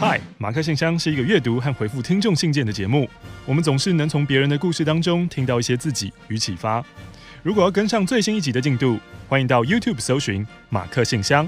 嗨，马克信箱是一个阅读和回复听众信件的节目。我们总是能从别人的故事当中听到一些自己与启发。如果要跟上最新一集的进度，欢迎到 YouTube 搜寻马克信箱。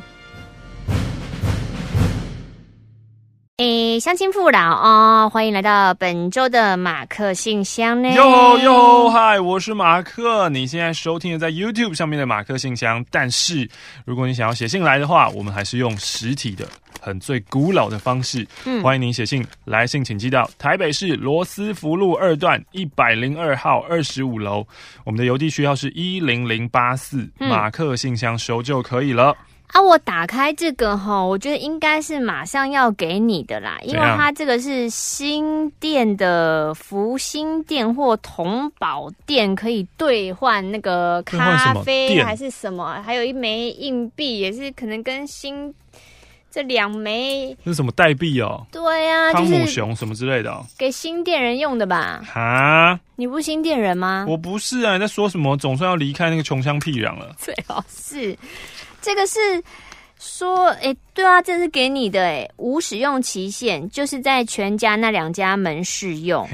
诶，乡亲父老啊，欢迎来到本周的马克信箱呢。哟哟，嗨，我是马克。你现在收听的在 YouTube 上面的马克信箱，但是如果你想要写信来的话，我们还是用实体的。很最古老的方式，嗯，欢迎您写信，来信请寄到台北市罗斯福路二段一百零二号二十五楼，我们的邮递区号是一零零八四，马克信箱收就可以了。啊，我打开这个哈，我觉得应该是马上要给你的啦，因为它这个是新店的福星店或同宝店，可以兑换那个咖啡还是什么，还有一枚硬币，也是可能跟新。这两枚是什么代币哦？对呀、啊，汤姆熊什么之类的、哦，给新店人用的吧？哈，你不是新店人吗？我不是啊，你在说什么？总算要离开那个穷乡僻壤了。最好是这个是说，哎，对啊，这是给你的，哎，无使用期限，就是在全家那两家门市用。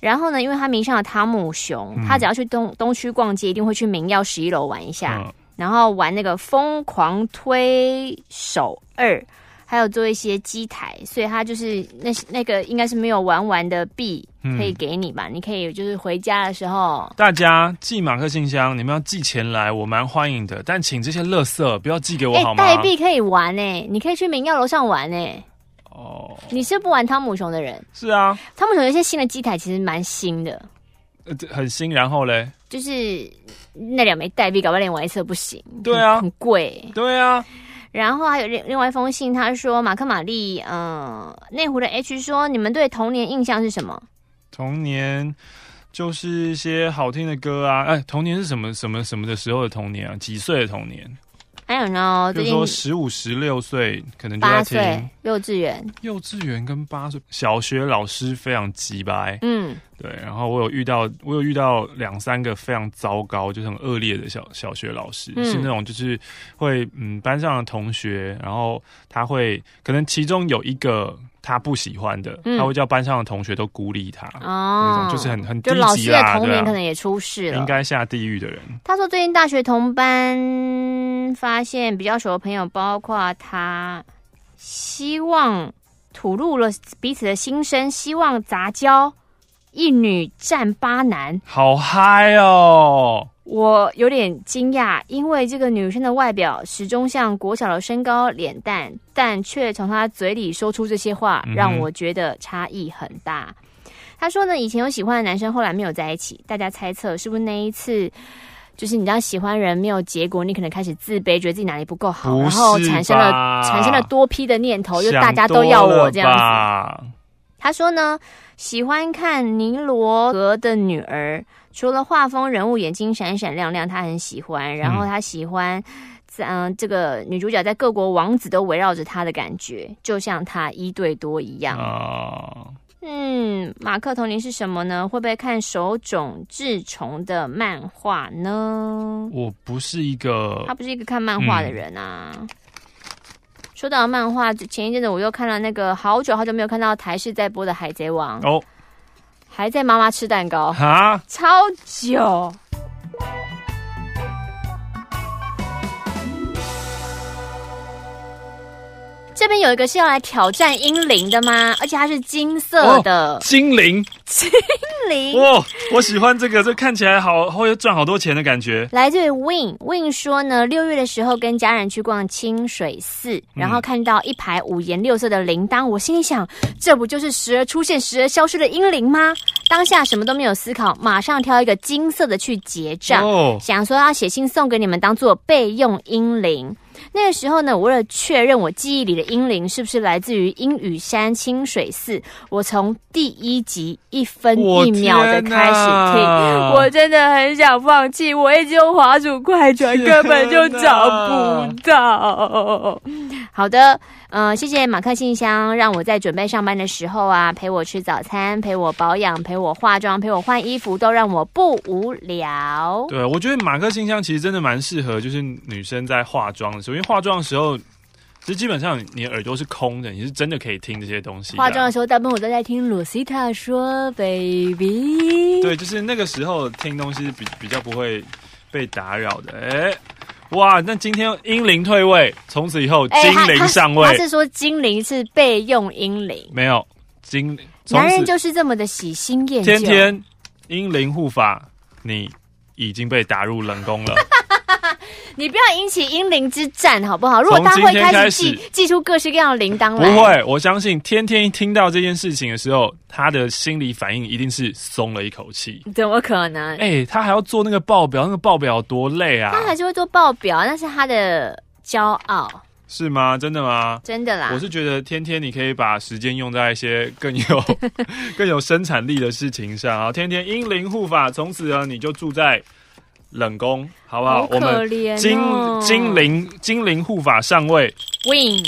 然后呢，因为他名上有汤姆熊，他只要去东东区逛街，一定会去明耀十一楼玩一下，嗯、然后玩那个疯狂推手二。还有做一些机台，所以它就是那那个应该是没有玩完的币可以给你吧？嗯、你可以就是回家的时候，大家寄马克信箱，你们要寄钱来，我蛮欢迎的。但请这些垃圾不要寄给我好吗？代币可以玩呢，你可以去明耀楼上玩呢。哦，你是不玩汤姆熊的人？是啊，汤姆熊有一些新的机台其实蛮新的，呃，很新。然后嘞，就是那两枚代币，搞不好连玩一次都不行。对啊，很贵。对啊。然后还有另另外一封信，他说马克玛丽，嗯，内湖的 H 说，你们对童年印象是什么？童年就是一些好听的歌啊，哎，童年是什么什么什么的时候的童年啊？几岁的童年？I don't know，就是说十五、十六岁，可能就在听八岁幼稚园，幼稚园跟八岁小学老师非常鸡白，嗯，对。然后我有遇到，我有遇到两三个非常糟糕，就是很恶劣的小小学老师，嗯、是那种就是会嗯班上的同学，然后他会可能其中有一个。他不喜欢的，嗯、他会叫班上的同学都孤立他，哦，那种就是很很低级啦，就老师的童年可能也出事了，应该下地狱的人。他说最近大学同班发现比较熟的朋友，包括他，希望吐露了彼此的心声，希望杂交，一女战八男，好嗨哦！我有点惊讶，因为这个女生的外表始终像国小的身高脸蛋，但却从她嘴里说出这些话，让我觉得差异很大。她、嗯、说呢，以前有喜欢的男生，后来没有在一起。大家猜测是不是那一次，就是你知道喜欢人没有结果，你可能开始自卑，觉得自己哪里不够好，然后产生了产生了多批的念头，就大家都要我这样子。她说呢，喜欢看尼罗河的女儿。除了画风、人物眼睛闪闪亮亮，他很喜欢。然后他喜欢，嗯、呃，这个女主角在各国王子都围绕着她的感觉，就像她一对多一样。哦，嗯，马克童年是什么呢？会不会看手冢治虫的漫画呢？我不是一个，他不是一个看漫画的人啊。嗯、说到漫画，前一阵子我又看了那个好久好久没有看到台视在播的《海贼王》哦。还在妈妈吃蛋糕啊，超久。这边有一个是要来挑战英灵的吗？而且它是金色的。精灵，精灵。哇，我喜欢这个，这看起来好会赚好多钱的感觉。来自于 Win，Win 说呢，六月的时候跟家人去逛清水寺，然后看到一排五颜六色的铃铛，我心里想，这不就是时而出现、时而消失的英灵吗？当下什么都没有思考，马上挑一个金色的去结账，哦、想说要写信送给你们，当做备用英灵。那个时候呢，我为了确认我记忆里的英灵是不是来自于阴雨山清水寺，我从第一集一分一秒的开始听，我，我真的很想放弃，我一直用滑鼠快转，根本就找不到。好的，嗯、呃，谢谢马克信箱，让我在准备上班的时候啊，陪我吃早餐，陪我保养，陪我化妆，陪我换衣服，都让我不无聊。对，我觉得马克信箱其实真的蛮适合，就是女生在化妆的时候，因为化妆的时候其实基本上你的耳朵是空的，你是真的可以听这些东西。化妆的时候，大部分我都在听罗西塔说 “baby”。对，就是那个时候听东西比比较不会被打扰的。哎，哇，那今天英灵退位，从此以后精灵上位。他是说精灵是备用英灵，没有精。男人就是这么的喜新厌旧。天天英灵护法，你已经被打入冷宫了。你不要引起英灵之战，好不好？如果他会开始寄寄出各式各样的铃铛来，不会。我相信天天一听到这件事情的时候，他的心理反应一定是松了一口气。怎么可能？哎、欸，他还要做那个报表，那个报表多累啊！他还是会做报表，那是他的骄傲，是吗？真的吗？真的啦！我是觉得天天你可以把时间用在一些更有 更有生产力的事情上啊！天天英灵护法，从此呢你就住在。冷宫，好不好？好哦、我们精精灵精灵护法上位，Win。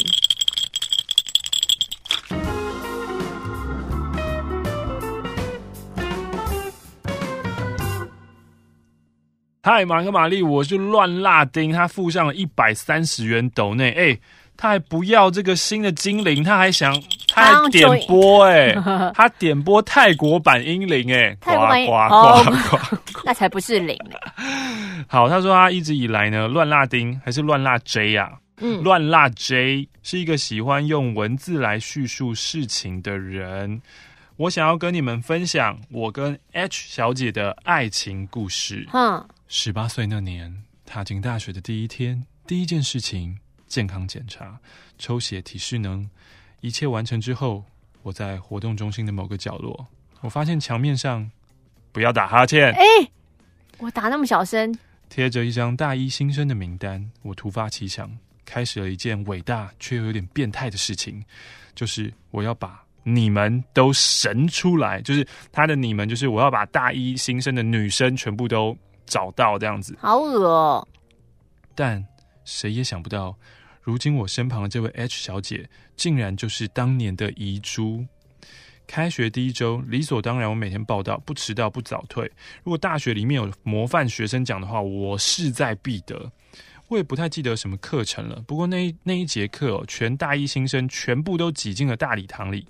嗨，马克玛丽，我是乱辣丁，他附上了一百三十元斗内，哎、欸，他还不要这个新的精灵，他还想。他还点播哎、欸，他点播泰国版英灵哎，呱呱呱 呱，那才不是灵呢。好，他说他一直以来呢，乱辣丁还是乱辣 J 啊？嗯，乱辣 J 是一个喜欢用文字来叙述事情的人。我想要跟你们分享我跟 H 小姐的爱情故事。哼，十八岁那年，踏进大学的第一天，第一件事情，健康检查，抽血体适能。一切完成之后，我在活动中心的某个角落，我发现墙面上不要打哈欠。哎，我打那么小声，贴着一张大一新生的名单。我突发奇想，开始了一件伟大却又有点变态的事情，就是我要把你们都神出来。就是他的你们，就是我要把大一新生的女生全部都找到，这样子。好恶哦！但谁也想不到。如今我身旁的这位 H 小姐，竟然就是当年的遗珠。开学第一周，理所当然，我每天报到，不迟到，不早退。如果大学里面有模范学生奖的话，我势在必得。我也不太记得什么课程了，不过那一那一节课哦，全大一新生全部都挤进了大礼堂里，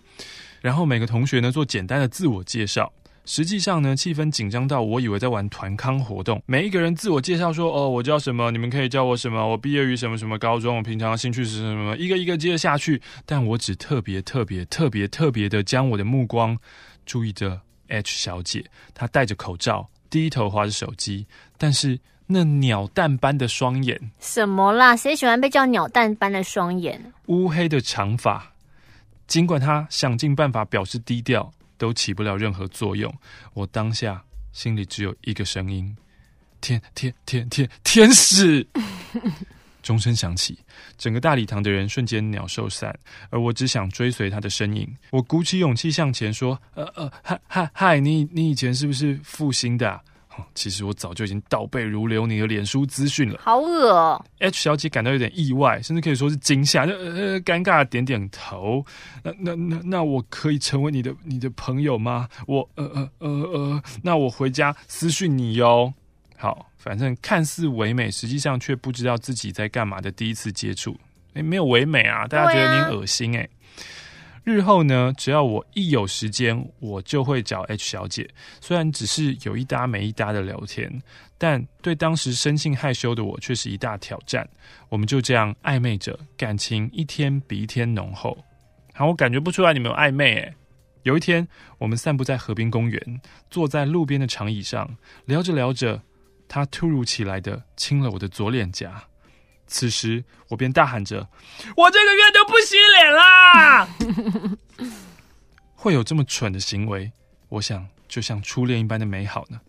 然后每个同学呢做简单的自我介绍。实际上呢，气氛紧张到我以为在玩团康活动。每一个人自我介绍说：“哦，我叫什么？你们可以叫我什么？我毕业于什么什么高中？我平常的兴趣是什么？”一个一个接着下去。但我只特别特别特别特别的将我的目光注意着 H 小姐。她戴着口罩，低头划着手机，但是那鸟蛋般的双眼，什么啦？谁喜欢被叫鸟蛋般的双眼？乌黑的长发，尽管她想尽办法表示低调。都起不了任何作用。我当下心里只有一个声音：天天天天天使！钟声响起，整个大礼堂的人瞬间鸟兽散，而我只想追随他的身影。我鼓起勇气向前说：“呃呃，嗨嗨嗨，你你以前是不是复兴的啊？” 其实我早就已经倒背如流你的脸书资讯了，好恶哦！H 小姐感到有点意外，甚至可以说是惊吓，就呃尴尬的点点头。那那那那我可以成为你的你的朋友吗？我呃呃呃呃，那我回家私讯你哟。好，反正看似唯美，实际上却不知道自己在干嘛的第一次接触，诶，没有唯美啊，大家觉得你恶心诶。日后呢，只要我一有时间，我就会找 H 小姐。虽然只是有一搭没一搭的聊天，但对当时生性害羞的我却是一大挑战。我们就这样暧昧着，感情一天比一天浓厚。好，我感觉不出来你们有暧昧诶。有一天，我们散步在河边公园，坐在路边的长椅上，聊着聊着，他突如其来的亲了我的左脸颊。此时，我便大喊着：“我这个月都不洗脸啦！” 会有这么蠢的行为，我想就像初恋一般的美好呢。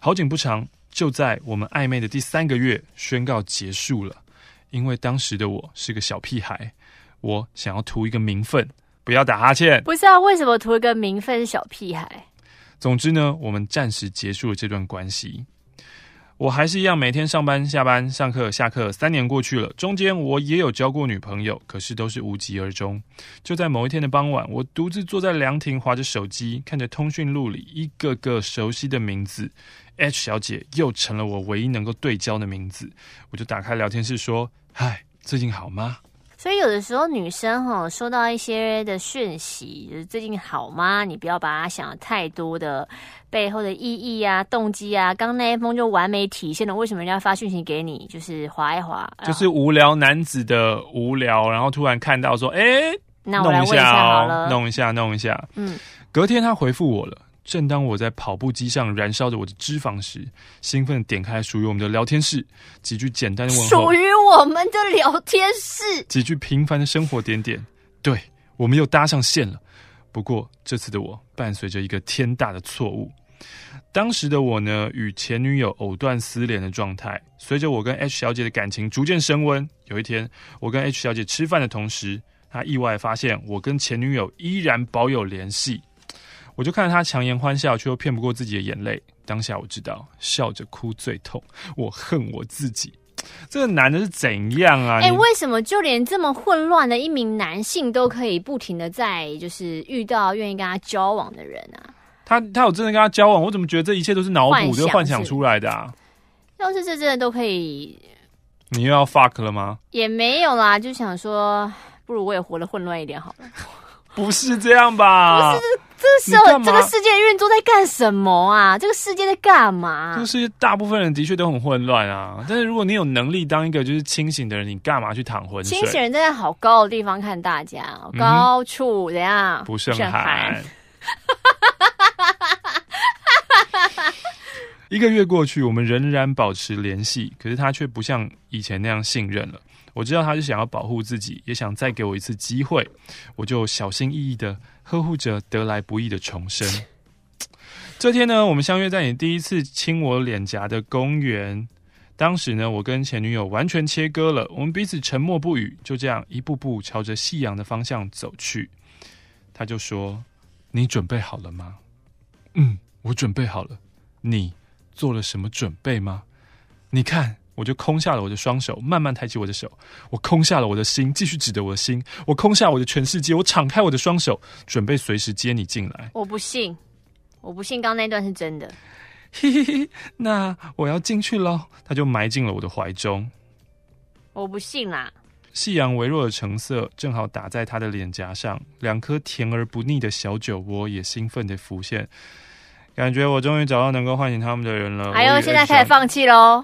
好景不长，就在我们暧昧的第三个月，宣告结束了。因为当时的我是个小屁孩，我想要图一个名分，不要打哈欠。不是啊，为什么图一个名分？小屁孩。总之呢，我们暂时结束了这段关系。我还是一样每天上班、下班、上课、下课，三年过去了，中间我也有交过女朋友，可是都是无疾而终。就在某一天的傍晚，我独自坐在凉亭，划着手机，看着通讯录里一个个熟悉的名字，H 小姐又成了我唯一能够对焦的名字。我就打开聊天室说：“嗨，最近好吗？”所以有的时候女生哈收到一些的讯息，就是最近好吗？你不要把它想的太多的背后的意义啊、动机啊。刚那一封就完美体现了为什么人家发讯息给你，就是划一划，就是无聊男子的无聊，然后突然看到说，哎、欸，那我来问一下好了，弄一下，弄一下，弄一下。嗯，隔天他回复我了。正当我在跑步机上燃烧着我的脂肪时，兴奋点开属于我们的聊天室，几句简单的问候。属于我们的聊天室，几句平凡的生活点点。对，我们又搭上线了。不过这次的我伴随着一个天大的错误。当时的我呢，与前女友藕断丝连的状态。随着我跟 H 小姐的感情逐渐升温，有一天我跟 H 小姐吃饭的同时，她意外发现我跟前女友依然保有联系。我就看着他强颜欢笑，却又骗不过自己的眼泪。当下我知道，笑着哭最痛。我恨我自己，这个男的是怎样啊？哎、欸，为什么就连这么混乱的一名男性都可以不停的在就是遇到愿意跟他交往的人啊？他他有真的跟他交往？我怎么觉得这一切都是脑补，就幻想出来的啊？要是这真的都可以，你又要 fuck 了吗？也没有啦，就想说，不如我也活得混乱一点好了。不是这样吧？不是。这个时候，这个世界运作在干什么啊？这个世界在干嘛？就是大部分人的确都很混乱啊。但是如果你有能力当一个就是清醒的人，你干嘛去躺浑水？清醒人站在好高的地方看大家，高处怎样？不胜寒。一个月过去，我们仍然保持联系，可是他却不像以前那样信任了。我知道他是想要保护自己，也想再给我一次机会，我就小心翼翼的呵护着得来不易的重生。这天呢，我们相约在你第一次亲我脸颊的公园。当时呢，我跟前女友完全切割了，我们彼此沉默不语，就这样一步步朝着夕阳的方向走去。他就说：“你准备好了吗？”“嗯，我准备好了。”“你做了什么准备吗？”“你看。”我就空下了我的双手，慢慢抬起我的手。我空下了我的心，继续指着我的心。我空下我的全世界，我敞开我的双手，准备随时接你进来。我不信，我不信，刚刚那段是真的。嘿嘿嘿，那我要进去喽。他就埋进了我的怀中。我不信啦。夕阳微弱的橙色正好打在他的脸颊上，两颗甜而不腻的小酒窝也兴奋的浮现。感觉我终于找到能够唤醒他们的人了。哎呦，现在开始放弃喽。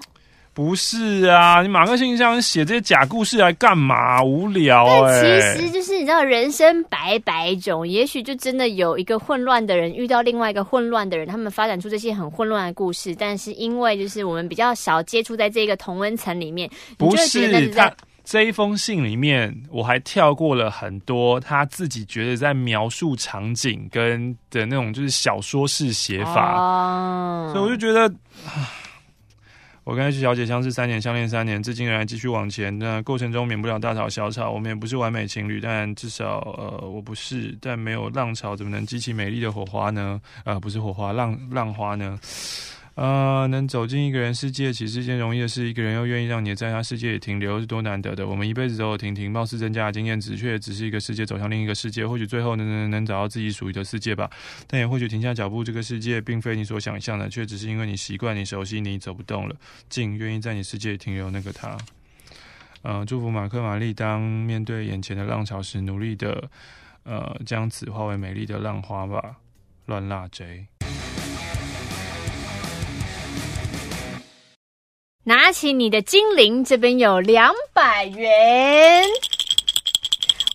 不是啊，你马克信箱写这些假故事来干嘛？无聊哎、欸。其实就是你知道，人生百百种，也许就真的有一个混乱的人遇到另外一个混乱的人，他们发展出这些很混乱的故事。但是因为就是我们比较少接触在这个同温层里面，不是他这一封信里面，我还跳过了很多他自己觉得在描述场景跟的那种就是小说式写法，哦、所以我就觉得。我跟 H 小姐相识三年，相恋三年，至今仍然继续往前。那过程中免不了大吵小吵，我们也不是完美情侣，但至少呃，我不是。但没有浪潮，怎么能激起美丽的火花呢？呃，不是火花，浪浪花呢？呃，能走进一个人世界，其实是一件容易的事。一个人又愿意让你在他世界里停留，是多难得的。我们一辈子走走停停，貌似增加了经验值，却只是一个世界走向另一个世界。或许最后能能能找到自己属于的世界吧。但也或许停下脚步，这个世界并非你所想象的，却只是因为你习惯、你熟悉，你走不动了。静愿意在你世界里停留，那个他。呃，祝福马克、玛丽，当面对眼前的浪潮时，努力的呃将此化为美丽的浪花吧。乱辣贼。拿起你的精灵，这边有两百元。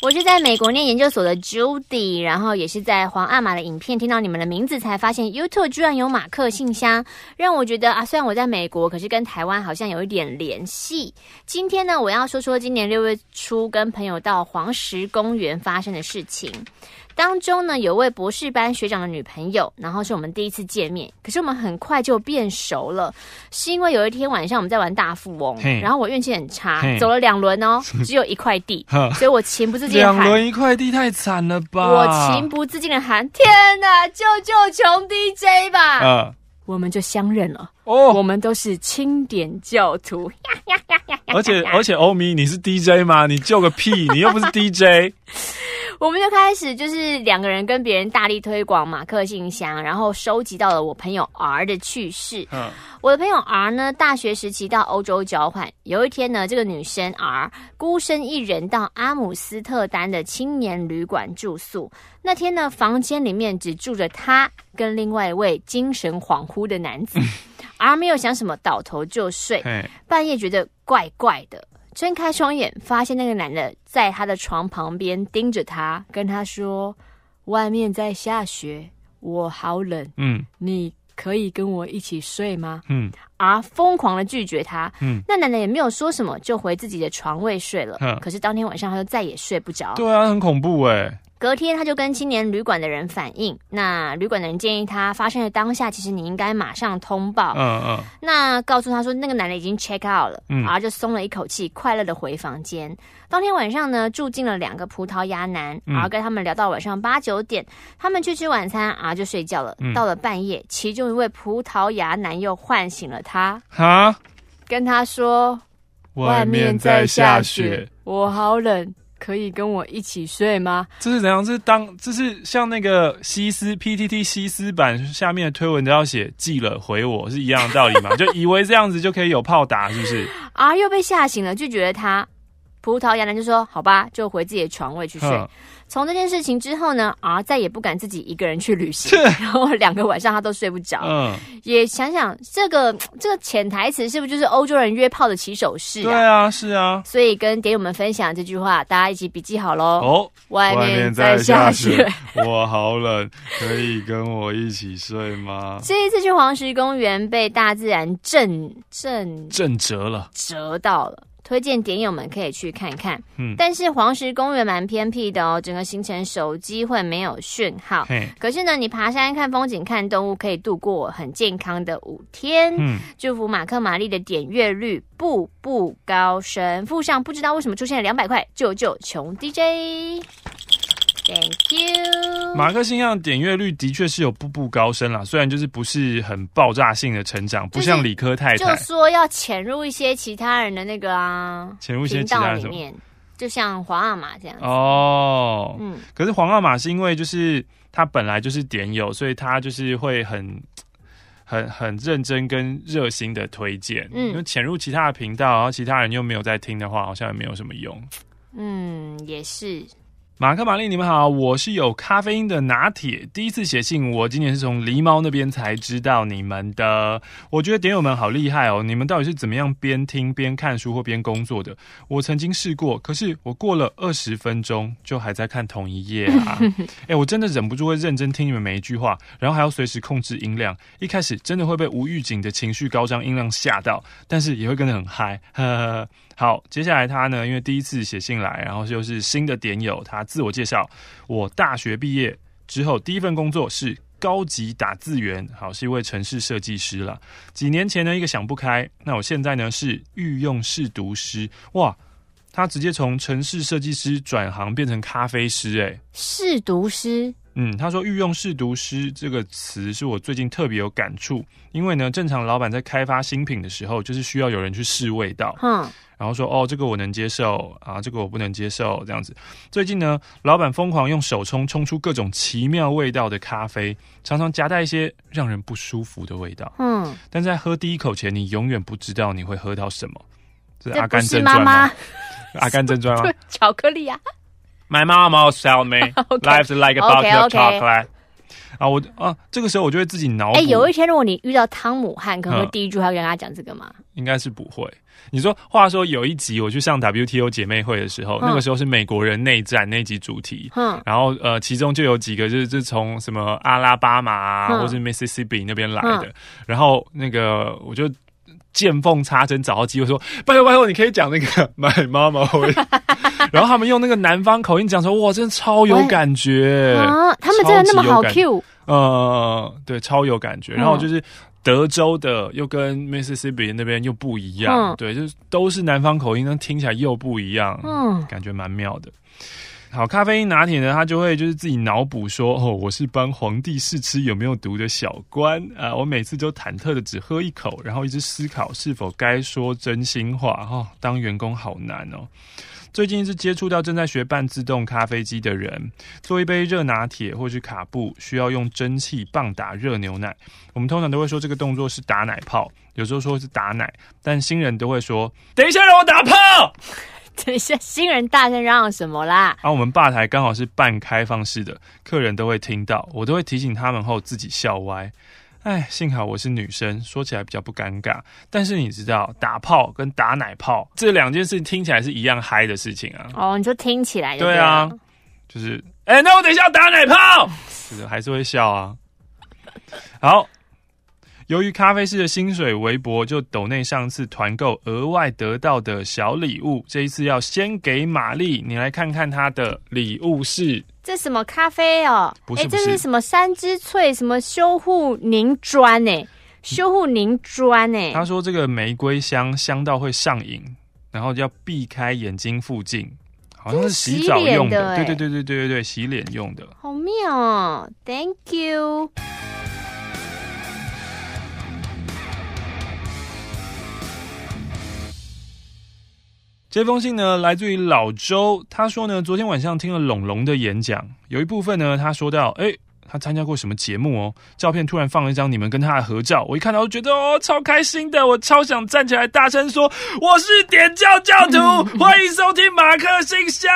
我是在美国念研究所的 Judy，然后也是在皇阿玛的影片听到你们的名字，才发现 YouTube 居然有马克信箱，让我觉得啊，虽然我在美国，可是跟台湾好像有一点联系。今天呢，我要说说今年六月初跟朋友到黄石公园发生的事情。当中呢，有位博士班学长的女朋友，然后是我们第一次见面，可是我们很快就变熟了，是因为有一天晚上我们在玩大富翁，然后我运气很差，走了两轮哦，只有一块地，所以我情不自禁喊，两轮一块地太惨了吧！我情不自禁的喊：天哪，救救穷 DJ 吧！呃、我们就相认了哦，我们都是清点教徒，而且而且欧米，你是 DJ 吗？你救个屁！你又不是 DJ。我们就开始就是两个人跟别人大力推广马克信箱，然后收集到了我朋友 R 的趣事。嗯，我的朋友 R 呢，大学时期到欧洲交换，有一天呢，这个女生 R 孤身一人到阿姆斯特丹的青年旅馆住宿。那天呢，房间里面只住着她跟另外一位精神恍惚的男子。R 没有想什么，倒头就睡。半夜觉得怪怪的。睁开双眼，发现那个男的在他的床旁边盯着他，跟他说：“外面在下雪，我好冷。嗯，你可以跟我一起睡吗？”嗯，而疯狂的拒绝他。嗯，那奶奶也没有说什么，就回自己的床位睡了。嗯，可是当天晚上他就再也睡不着。对啊，很恐怖哎。隔天，他就跟青年旅馆的人反映，那旅馆的人建议他，发生的当下，其实你应该马上通报。嗯嗯。那告诉他说，那个男的已经 check out 了，嗯，然后就松了一口气，快乐的回房间。当天晚上呢，住进了两个葡萄牙男，然后跟他们聊到晚上八九点，他们去吃晚餐，然后就睡觉了。到了半夜，其中一位葡萄牙男又唤醒了他，哈，跟他说，外面在下雪，我好冷。可以跟我一起睡吗？这是怎样？这是当这是像那个西斯 PTT 西斯版下面的推文都要写寄了回我是一样的道理吗？就以为这样子就可以有炮打，是不是？啊，又被吓醒了，拒绝了他。葡萄牙男就说：“好吧，就回自己的床位去睡。”从这件事情之后呢，啊，再也不敢自己一个人去旅行，然后两个晚上他都睡不着。嗯，也想想这个这个潜台词是不是就是欧洲人约炮的起手式啊？对啊，是啊。所以跟点友们分享这句话，大家一起笔记好喽。哦，外面在下雪，我好冷，可以跟我一起睡吗？这一次去黄石公园，被大自然震震震折了，折到了。推荐点友们可以去看看，嗯，但是黄石公园蛮偏僻的哦，整个行程手机会没有讯号，可是呢，你爬山看风景看动物可以度过很健康的五天，嗯，祝福马克玛丽的点阅率步步高升，附上不知道为什么出现了两百块，救救穷 DJ。Thank you。马克信箱点阅率的确是有步步高升啦，虽然就是不是很爆炸性的成长，不像理科太太，就说要潜入一些其他人的那个啊，潜入一些其他人里面，就像皇阿玛这样子哦。嗯，可是皇阿玛是因为就是他本来就是点友，所以他就是会很很很认真跟热心的推荐。嗯，因为潜入其他的频道，然后其他人又没有在听的话，好像也没有什么用。嗯，也是。马克、玛丽，你们好，我是有咖啡因的拿铁。第一次写信，我今年是从狸猫那边才知道你们的。我觉得点友们好厉害哦，你们到底是怎么样边听边看书或边工作的？我曾经试过，可是我过了二十分钟就还在看同一页啊！哎、欸，我真的忍不住会认真听你们每一句话，然后还要随时控制音量。一开始真的会被无预警的情绪高涨音量吓到，但是也会跟得很嗨。呵呵好，接下来他呢，因为第一次写信来，然后就是新的点友，他自我介绍：我大学毕业之后第一份工作是高级打字员，好，是一位城市设计师了。几年前呢，一个想不开，那我现在呢是御用试读师，哇，他直接从城市设计师转行变成咖啡师，哎，试读师。嗯，他说“御用试毒师”这个词是我最近特别有感触，因为呢，正常老板在开发新品的时候，就是需要有人去试味道，嗯，然后说哦，这个我能接受啊，这个我不能接受，这样子。最近呢，老板疯狂用手冲冲出各种奇妙味道的咖啡，常常夹带一些让人不舒服的味道，嗯，但在喝第一口前，你永远不知道你会喝到什么。这是《阿甘正传》吗？《阿甘正传》吗？巧克力啊。My mom always tell me, life's like a bucket of chocolate. 啊，我啊，这个时候我就会自己脑补。哎，有一天如果你遇到汤姆汉，可能会第一句话跟他讲这个吗？应该是不会。你说，话说有一集我去上 WTO 姐妹会的时候，那个时候是美国人内战那集主题。嗯，然后呃，其中就有几个就是就从什么阿拉巴马啊，或是 Mississippi 那边来的。然后那个我就。见缝插针找到机会说：“拜托拜托，你可以讲那个 My Mama always。” 然后他们用那个南方口音讲说：“哇，真的超有感觉啊！他们真的那么好 Q？呃，对，超有感觉。然后就是德州的又跟 Mississippi 那边又不一样，对，就是都是南方口音，但听起来又不一样，嗯，感觉蛮妙的。”好，咖啡因拿铁呢，他就会就是自己脑补说，哦，我是帮皇帝试吃有没有毒的小官啊，我每次都忐忑的只喝一口，然后一直思考是否该说真心话。哦，当员工好难哦。最近是接触到正在学半自动咖啡机的人，做一杯热拿铁或是卡布，需要用蒸汽棒打热牛奶。我们通常都会说这个动作是打奶泡，有时候说是打奶，但新人都会说：“等一下，让我打泡。”等一下，新人大声嚷嚷什么啦？啊，我们吧台刚好是半开放式的，客人都会听到，我都会提醒他们后自己笑歪。哎，幸好我是女生，说起来比较不尴尬。但是你知道，打炮跟打奶泡这两件事听起来是一样嗨的事情啊。哦，你就听起来就对啊，就是哎，那我等一下打奶泡，就是还是会笑啊。好。由于咖啡师的薪水微薄，就抖内上次团购额外得到的小礼物，这一次要先给玛丽。你来看看她的礼物是这什么咖啡哦？不是，不是，欸、这是什么山之翠什么修护凝砖呢？修护凝砖呢？他说这个玫瑰香香到会上瘾，然后要避开眼睛附近，好像是洗澡用的。的对对对对对对对，洗脸用的。好妙哦！Thank you。这封信呢，来自于老周。他说呢，昨天晚上听了龙龙的演讲，有一部分呢，他说到，哎，他参加过什么节目哦？照片突然放了一张你们跟他的合照，我一看到，觉得哦，超开心的，我超想站起来大声说，我是点教教徒，欢迎收听马克信箱。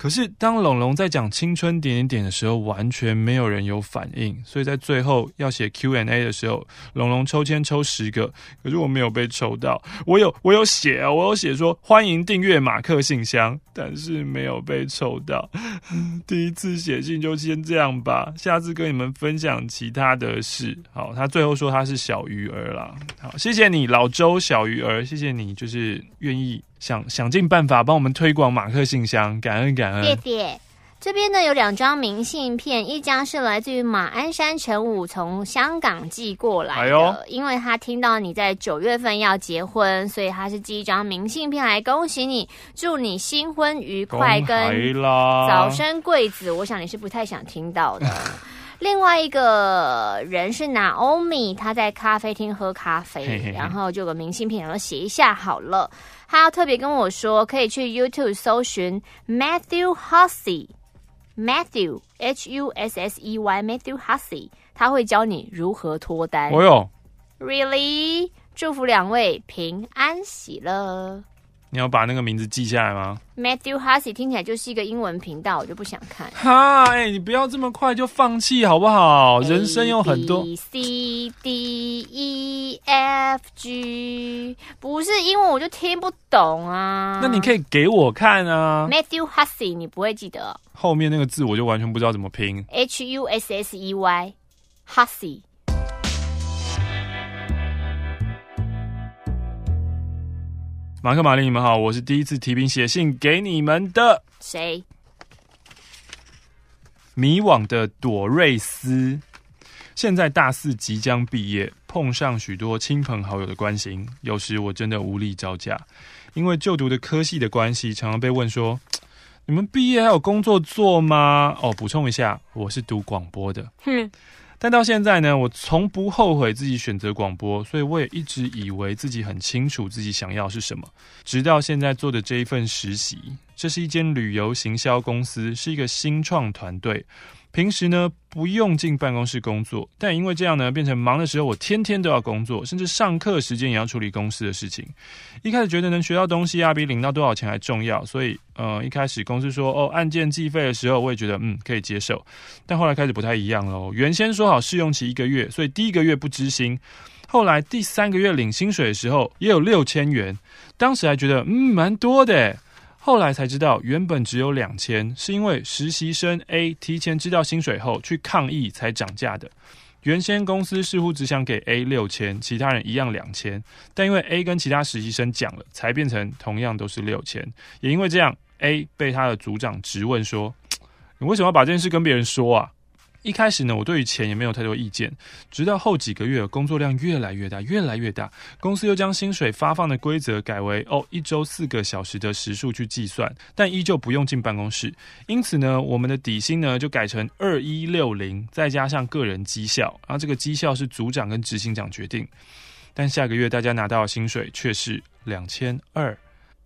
可是，当龙龙在讲青春点点点的时候，完全没有人有反应。所以在最后要写 Q&A 的时候，龙龙抽签抽十个，可是我没有被抽到。我有我有写啊，我有写说欢迎订阅马克信箱，但是没有被抽到。第一次写信就先这样吧，下次跟你们分享其他的事。好，他最后说他是小鱼儿啦。好，谢谢你，老周小鱼儿，谢谢你，就是愿意。想想尽办法帮我们推广马克信箱，感恩感恩。谢谢。这边呢有两张明信片，一张是来自于马鞍山陈武从香港寄过来的，哎，因为他听到你在九月份要结婚，所以他是寄一张明信片来恭喜你，祝你新婚愉快，跟早生贵子。我想你是不太想听到的。另外一个人是 Naomi，他在咖啡厅喝咖啡，嘿嘿嘿，然后就有个明信片，然后写一下好了。他要特别跟我说，可以去 YouTube 搜寻 Matthew Hussey，Matthew H U S S E Y，Matthew Hussey，他会教你如何脱单。哦哟，Really？祝福两位平安喜乐。你要把那个名字记下来吗？Matthew Hussey 听起来就是一个英文频道，我就不想看。哈，哎、欸，你不要这么快就放弃好不好？人生有很多。B, C D E F G，不是英文我就听不懂啊。那你可以给我看啊。Matthew Hussey，你不会记得后面那个字，我就完全不知道怎么拼。H U S S E Y，Hussey。马克、玛丽，你们好，我是第一次提笔写信给你们的。谁？迷惘的朵瑞斯，现在大四即将毕业，碰上许多亲朋好友的关心，有时我真的无力招架，因为就读的科系的关系，常常被问说：“你们毕业还有工作做吗？”哦，补充一下，我是读广播的。哼。但到现在呢，我从不后悔自己选择广播，所以我也一直以为自己很清楚自己想要是什么。直到现在做的这一份实习，这是一间旅游行销公司，是一个新创团队。平时呢，不用进办公室工作，但因为这样呢，变成忙的时候我天天都要工作，甚至上课时间也要处理公司的事情。一开始觉得能学到东西啊，比领到多少钱还重要，所以呃，一开始公司说哦，按件计费的时候，我也觉得嗯可以接受。但后来开始不太一样喽，原先说好试用期一个月，所以第一个月不知薪，后来第三个月领薪水的时候也有六千元，当时还觉得嗯蛮多的。后来才知道，原本只有两千，是因为实习生 A 提前知道薪水后去抗议才涨价的。原先公司似乎只想给 A 六千，其他人一样两千，但因为 A 跟其他实习生讲了，才变成同样都是六千。也因为这样，A 被他的组长质问说：“你为什么要把这件事跟别人说啊？”一开始呢，我对于钱也没有太多意见，直到后几个月工作量越来越大，越来越大，公司又将薪水发放的规则改为哦一周四个小时的时数去计算，但依旧不用进办公室，因此呢，我们的底薪呢就改成二一六零，再加上个人绩效，然后这个绩效是组长跟执行长决定，但下个月大家拿到的薪水却是两千二，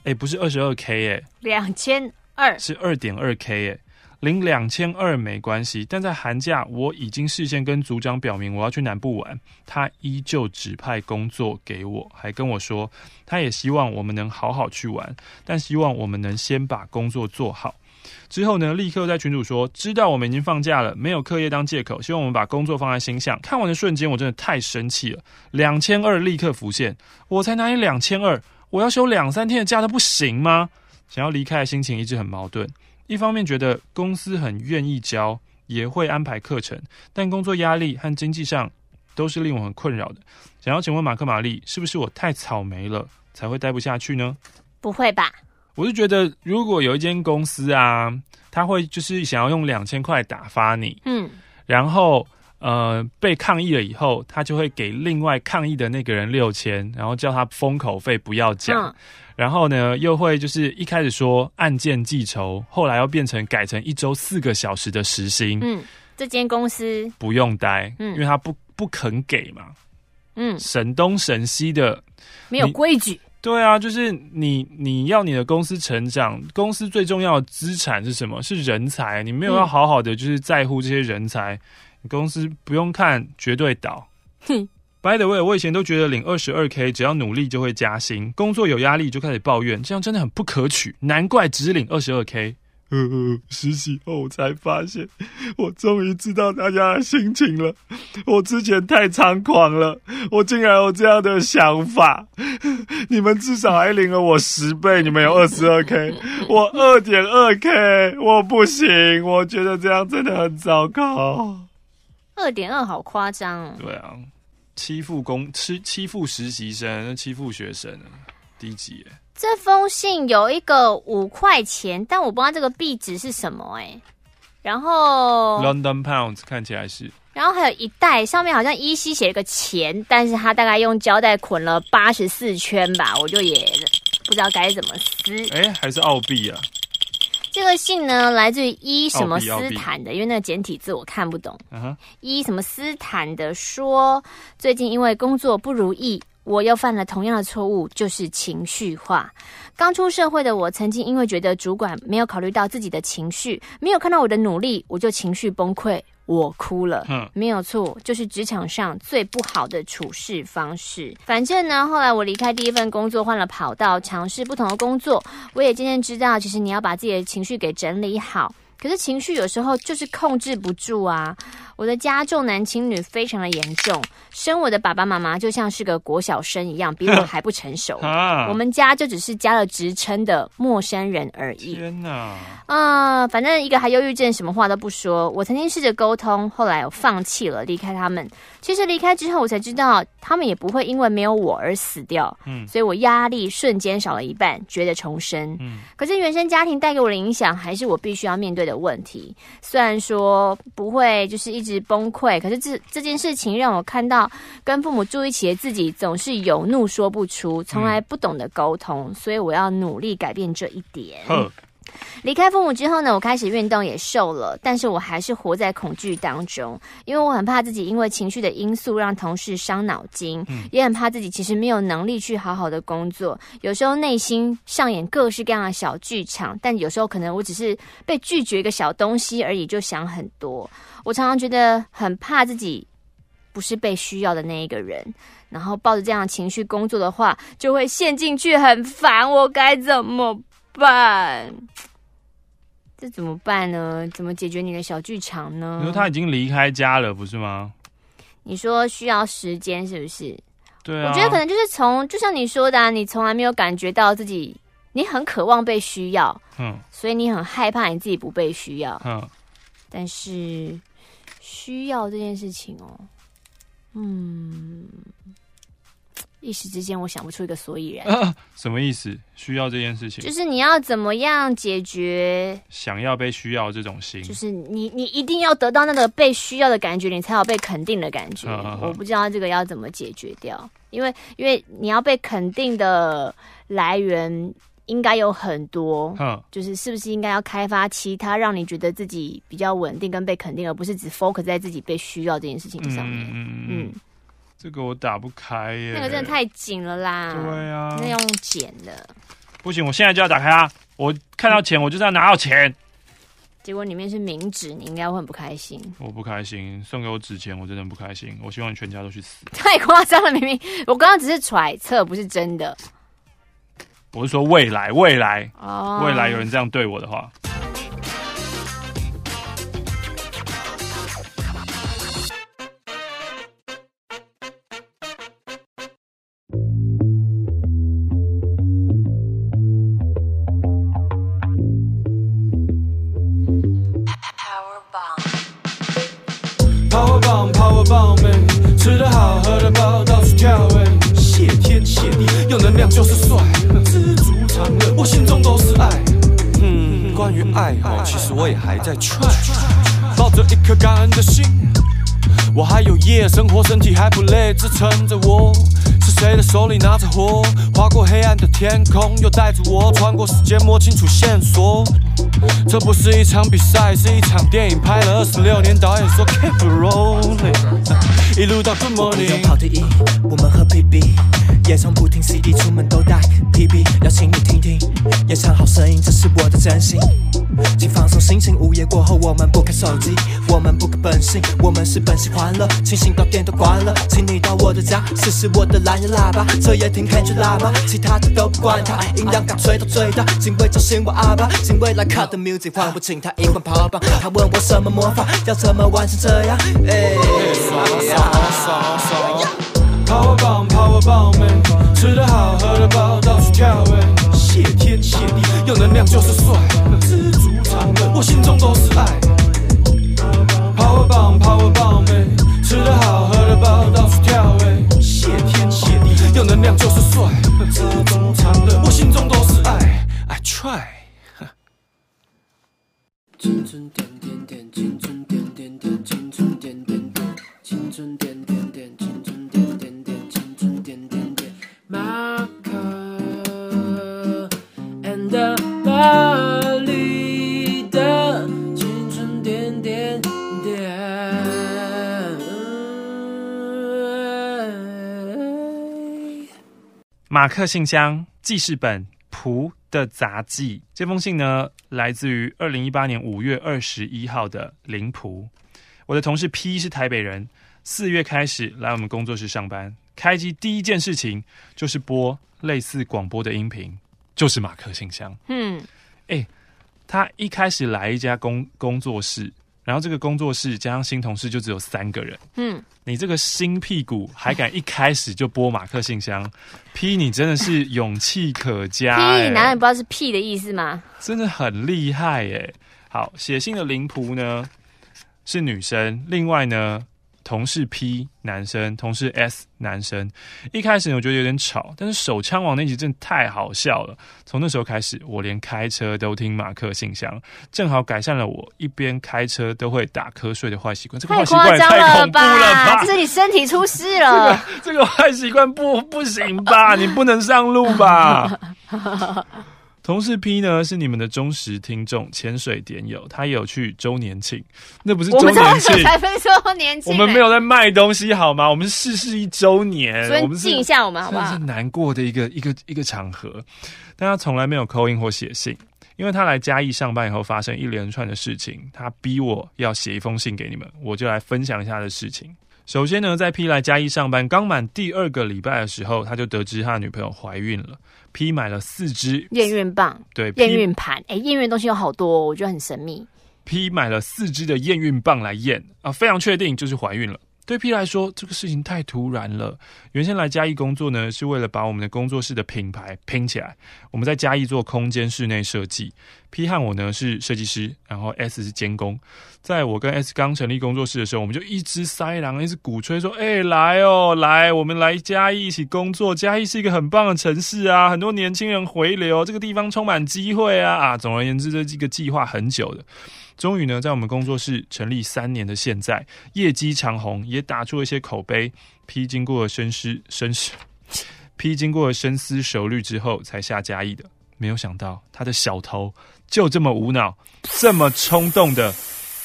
哎，不是二十二 K 哎，两千二。是二点二 K 哎。领两千二没关系，但在寒假我已经事先跟组长表明我要去南部玩，他依旧指派工作给我，还跟我说他也希望我们能好好去玩，但希望我们能先把工作做好。之后呢，立刻在群主说知道我们已经放假了，没有课业当借口，希望我们把工作放在心上。看完的瞬间，我真的太生气了，两千二立刻浮现，我才拿你两千二，我要休两三天的假都不行吗？想要离开的心情一直很矛盾。一方面觉得公司很愿意教，也会安排课程，但工作压力和经济上都是令我很困扰的。想要请问马克玛丽，是不是我太草莓了才会待不下去呢？不会吧？我是觉得，如果有一间公司啊，他会就是想要用两千块打发你，嗯，然后呃被抗议了以后，他就会给另外抗议的那个人六千，然后叫他封口费不要讲。嗯然后呢，又会就是一开始说按件计酬，后来又变成改成一周四个小时的时薪。嗯，这间公司不用待，嗯，因为他不不肯给嘛。嗯，省东省西的，没有规矩。对啊，就是你你要你的公司成长，公司最重要的资产是什么？是人才。你没有要好好的就是在乎这些人才，公司不用看绝对倒。哼。By the way，我以前都觉得领二十二 K，只要努力就会加薪，工作有压力就开始抱怨，这样真的很不可取。难怪只领二十二 K。呃，实习后我才发现，我终于知道大家的心情了。我之前太猖狂了，我竟然有这样的想法。你们至少还领了我十倍，你们有二十二 K，我二点二 K，我不行。我觉得这样真的很糟糕。二点二好夸张。对啊。欺负工欺欺负实习生，欺负学生，低级耶。这封信有一个五块钱，但我不知道这个币值是什么哎。然后 London Pounds 看起来是。然后还有一袋，上面好像依稀写了个钱，但是他大概用胶带捆了八十四圈吧，我就也不知道该怎么撕。哎，还是澳币啊。这个信呢，来自于伊什么斯坦的，因为那个简体字我看不懂。伊、uh -huh. 什么斯坦的说，最近因为工作不如意，我又犯了同样的错误，就是情绪化。刚出社会的我，曾经因为觉得主管没有考虑到自己的情绪，没有看到我的努力，我就情绪崩溃。我哭了，嗯，没有错，就是职场上最不好的处事方式。反正呢，后来我离开第一份工作，换了跑道，尝试不同的工作，我也渐渐知道，其实你要把自己的情绪给整理好。可是情绪有时候就是控制不住啊！我的家重男轻女非常的严重，生我的爸爸妈妈就像是个国小生一样，比我还不成熟。我们家就只是加了职称的陌生人而已。天哪！啊、呃，反正一个还忧郁症，什么话都不说。我曾经试着沟通，后来我放弃了，离开他们。其实离开之后，我才知道他们也不会因为没有我而死掉。嗯，所以我压力瞬间少了一半，觉得重生。嗯，可是原生家庭带给我的影响，还是我必须要面对的问题，虽然说不会就是一直崩溃，可是这这件事情让我看到跟父母住一起的自己总是有怒说不出，从来不懂得沟通，嗯，所以我要努力改变这一点。离开父母之后呢，我开始运动也瘦了，但是我还是活在恐惧当中，因为我很怕自己因为情绪的因素让同事伤脑筋，嗯，也很怕自己其实没有能力去好好的工作，有时候内心上演各式各样的小剧场，但有时候可能我只是被拒绝一个小东西而已，就想很多。我常常觉得很怕自己不是被需要的那一个人，然后抱着这样的情绪工作的话，就会陷进去，很烦。我该怎么办？这怎么办呢？怎么解决你的小剧场呢？你说他已经离开家了，不是吗？你说需要时间，是不是？对啊。我觉得可能就是从，就像你说的啊，你从来没有感觉到自己，你很渴望被需要，嗯，所以你很害怕你自己不被需要，嗯。但是需要这件事情哦，嗯。一时之间我想不出一个所以然。啊，什么意思？需要这件事情，就是你要怎么样解决想要被需要这种心？就是你你一定要得到那个被需要的感觉，你才有被肯定的感觉。啊、我不知道这个要怎么解决掉，因为因为你要被肯定的来源应该有很多。嗯，就是是不是应该要开发其他让你觉得自己比较稳定跟被肯定，而不是只 focus 在自己被需要这件事情上面？嗯嗯。嗯嗯这个我打不开耶，那个真的太紧了啦。对啊，那用剪的。不行，我现在就要打开啊！我看到钱，我就是要拿到钱。结果里面是冥纸，你应该会很不开心。我不开心，送给我纸钱，我真的不开心。我希望你全家都去死。太夸张了，明明我刚刚只是揣测，不是真的。我是说未来，未来，哦，未来有人这样对我的话。抱美，吃的好，喝的饱，到处跳哎，谢天谢地，有能量就是帅，知足常乐，我心中都是爱。嗯，关于爱好，其实我也还在 try。抱着一颗感恩的心，我还有夜生活，身体还不累，支撑着我，是谁的手里拿着火，划过黑暗的天空，又带着我穿过时间，摸清楚线索。这不是一场比赛，是一场电影，拍了二十六年，导演说 keep rolling，一路到 good morning。跑第一，我们喝 PB，也从不听 CD，出门都带 PB，邀请你听听，演唱好声音，这是我的真心。请放松心情，午夜过后我们不看手机，我们不看本性，我们是本性欢乐，清醒到电都关了，请你到我的家试试我的蓝牙喇叭，这也挺看去喇叭，其他的都不管它，音量刚吹到最大，警卫叫醒我阿爸，警卫来 cut the music，换我请他一罐泡棒，他问我什么魔法，要怎么完成这样？哎，爽爽爽爽，Power 棒 Power 棒们，吃得好喝的饱，到处跳，谢天谢地，有能量就是帅。知足常乐我心中都是爱，Power 棒，Power 棒妹，吃得好，喝得饱，到处跳哎，谢天谢地，有能量就是帅，知足常乐，我心中都是爱，I try。马克信箱记事本蒲的杂记，这封信呢，来自于二零一八年五月二十一号的林蒲。我的同事 P 是台北人，四月开始来我们工作室上班，开机第一件事情就是播类似广播的音频，就是马克信箱。嗯，哎、欸，他一开始来一家工工作室。然后这个工作室加上新同事就只有三个人。嗯，你这个新屁股还敢一开始就播马克信箱？P，你真的是勇气可嘉。P，难道你不知道是 P 的意思吗？真的很厉害耶。好，写信的灵仆呢是女生，另外呢。同事 P 男生，同事 S 男生。一开始我觉得有点吵，但是手枪王那集真的太好笑了。从那时候开始，我连开车都听马克信箱，正好改善了我一边开车都会打瞌睡的坏习惯。这个坏习惯太恐怖了吧！这是你身体出事了。这个这个坏习惯不不行吧？你不能上路吧？同事 P 呢是你们的忠实听众，潜水点友，他有去周年庆，那不是周年庆，才分周年庆，我们没有在卖东西好吗？我们是逝世一周年，尊敬一下我们好不好？是难过的一个一个一个场合，但他从来没有 call in 或写信，因为他来嘉义上班以后发生一连串的事情，他逼我要写一封信给你们，我就来分享一下他的事情。首先呢，在 P 来嘉义上班刚满第二个礼拜的时候，他就得知他的女朋友怀孕了。P 买了四支验孕棒，对，验孕盘。哎，验孕东西有好多，哦，我觉得很神秘。P 买了四支的验孕棒来验啊，非常确定就是怀孕了。对 P 来说，这个事情太突然了。原先来嘉义工作呢，是为了把我们的工作室的品牌拼起来。我们在嘉义做空间室内设计，P 和我呢是设计师，然后 S 是监工。在我跟 S 刚成立工作室的时候，我们就一直塞狼，一直鼓吹说：“哎，来哦，来，我们来嘉义一起工作。嘉义是一个很棒的城市啊，很多年轻人回流，这个地方充满机会啊啊！总而言之，这是一个计划很久的。”终于呢，在我们工作室成立三年的现在，业绩长红，也打出了一些口碑。P 经过了深思深思，P 经过深思熟虑之后，才下嘉义的。没有想到他的小头就这么无脑，这么冲动的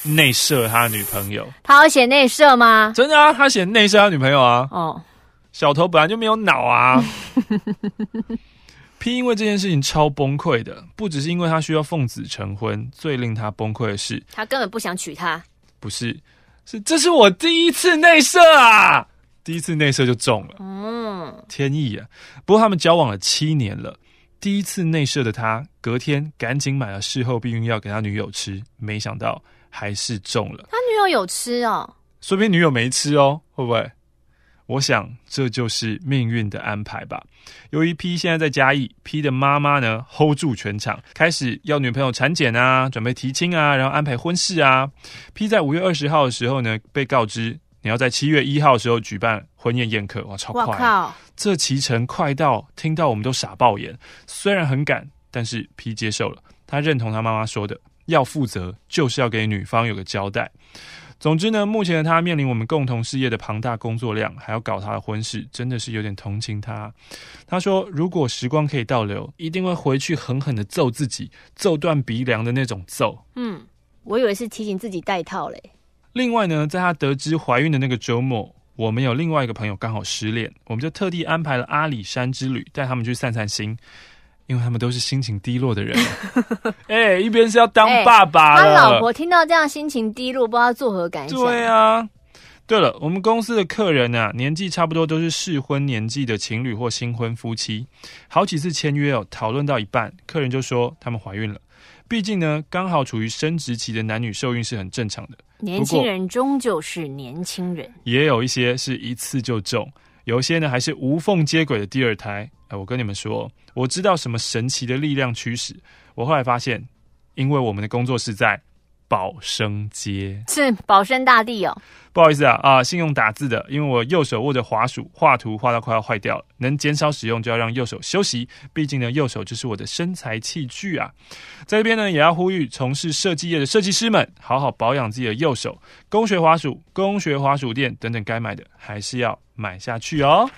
内射他女朋友。他要写内射吗？真的啊，他写内射他女朋友啊。哦，小头本来就没有脑啊。P 因为这件事情超崩溃的，不只是因为他需要奉子成婚，最令他崩溃的是，他根本不想娶她。不是，是这是我第一次内射啊！第一次内射就中了，嗯，天意啊！不过他们交往了七年了，第一次内射的他，隔天赶紧买了事后避孕药给他女友吃，没想到还是中了。他女友有吃哦，说不定女友没吃哦，会不会？我想这就是命运的安排吧。由于 P 现在在嘉义，P 的妈妈呢 hold 住全场，开始要女朋友产检啊，准备提亲啊，然后安排婚事啊。P 在五月二十号的时候呢，被告知你要在七月一号的时候举办婚宴宴客，哇，超快！靠这期程快到听到我们都傻爆眼。虽然很赶，但是 P 接受了，他认同他妈妈说的，要负责就是要给女方有个交代。总之呢，目前的他面临我们共同事业的庞大工作量，还要搞他的婚事，真的是有点同情他。他说，如果时光可以倒流，一定会回去狠狠的揍自己，揍断鼻梁的那种揍。嗯，我以为是提醒自己戴套嘞。另外呢，在他得知怀孕的那个周末，我们有另外一个朋友刚好失恋，我们就特地安排了阿里山之旅，带他们去散散心。因为他们都是心情低落的人，哎、欸，一边是要当爸爸、欸，他老婆听到这样心情低落，不知道作何感想。对啊，对了，我们公司的客人啊，年纪差不多都是适婚年纪的情侣或新婚夫妻，好几次签约哦，讨论到一半，客人就说他们怀孕了。毕竟呢，刚好处于生殖期的男女受孕是很正常的。年轻人终究是年轻人，也有一些是一次就中，有些呢还是无缝接轨的第二胎。哎，我跟你们说，我知道什么神奇的力量驱使。我后来发现，因为我们的工作是在保生街，是保生大帝哦。不好意思啊啊，信用打字的，因为我右手握着滑鼠画图，画到快要坏掉了。能减少使用，就要让右手休息。毕竟呢，右手就是我的身材器具啊。在这边呢，也要呼吁从事设计业的设计师们，好好保养自己的右手。工学滑鼠、工学滑鼠垫等等，该买的还是要买下去哦。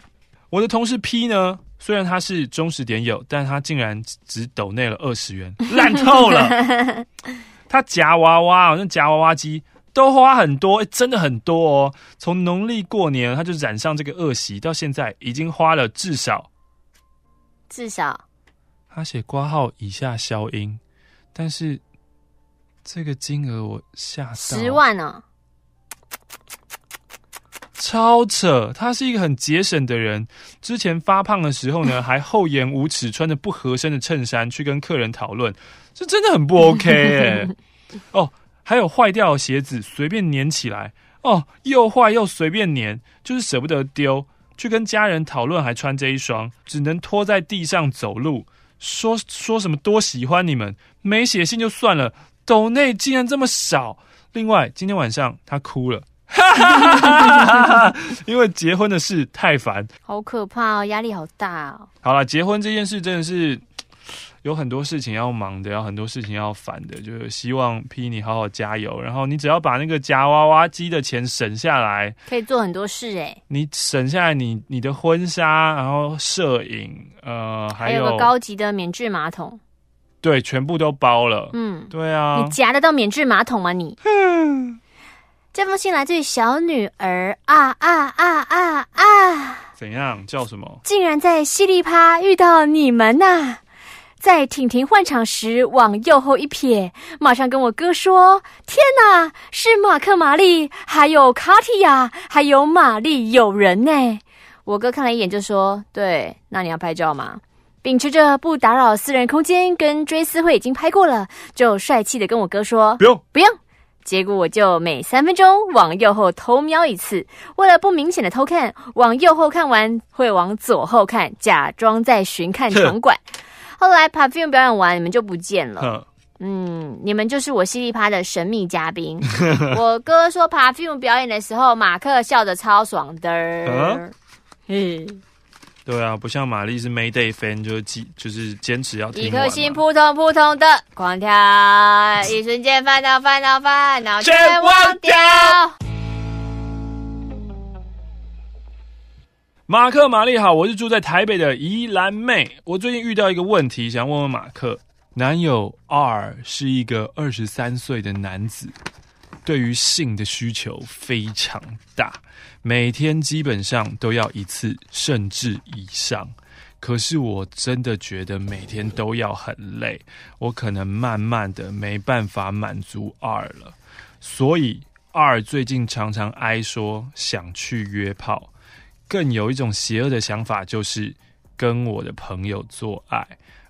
我的同事 P 呢？虽然他是忠实点友，但他竟然只抖内了二十元，烂透了。他夹娃娃，好像夹娃娃机都花很多，欸，真的很多哦。从农历过年他就染上这个恶习，到现在已经花了至少至少。他写挂号以下消音，但是这个金额我吓到十万呢，哦。超扯！他是一个很节省的人。之前发胖的时候呢，还厚颜无耻，穿着不合身的衬衫去跟客人讨论，这真的很不 OK 欸。哦，还有坏掉的鞋子随便粘起来，哦，又坏又随便粘，就是舍不得丢。去跟家人讨论，还穿这一双，只能拖在地上走路。说说什么多喜欢你们，没写信就算了，抖内竟然这么少。另外，今天晚上他哭了。哈哈哈哈哈！因为结婚的事太烦，好可怕哦，压力好大哦。好了，结婚这件事真的是有很多事情要忙的，有很多事情要烦的，就是希望 P 你好好加油。然后你只要把那个夹娃娃机的钱省下来，可以做很多事哎。你省下来你，你你的婚纱，然后摄影，呃，还有，还有个高级的免治马桶，对，全部都包了。嗯，对啊，你夹得到免治马桶吗？你？这封信来自于小女儿啊啊啊啊啊！怎样？叫什么？竟然在犀利趴遇到你们呐、啊！在婷婷换场时往右后一瞥，马上跟我哥说：“天哪，是马克、玛丽，还有卡提亚，还有玛丽，有人呢！”我哥看了一眼就说：“对，那你要拍照吗？”秉持着不打扰私人空间跟追思会已经拍过了，就帅气的跟我哥说：“不用，不用。”结果我就每三分钟往右后偷瞄一次，为了不明显的偷看，往右后看完会往左后看，假装在巡看 场馆。后来 Perfume 表演完，你们就不见了。嗯，你们就是我犀利趴的神秘嘉宾。我哥说 Perfume 表演的时候，马克笑得超爽的。嗯，对啊，不像玛丽是 Mayday fan，就记就是坚持要听。一颗心扑通扑通的狂跳，一瞬间烦恼烦恼烦恼全忘掉。马克玛丽好，我是住在台北的宜兰妹。我最近遇到一个问题，想问问马克。男友 R 是一个二十三岁的男子，对于性的需求非常大，每天基本上都要一次，甚至以上。可是我真的觉得每天都要很累，我可能慢慢的没办法满足二了。所以二最近常常哀说想去约炮，更有一种邪恶的想法，就是跟我的朋友做爱，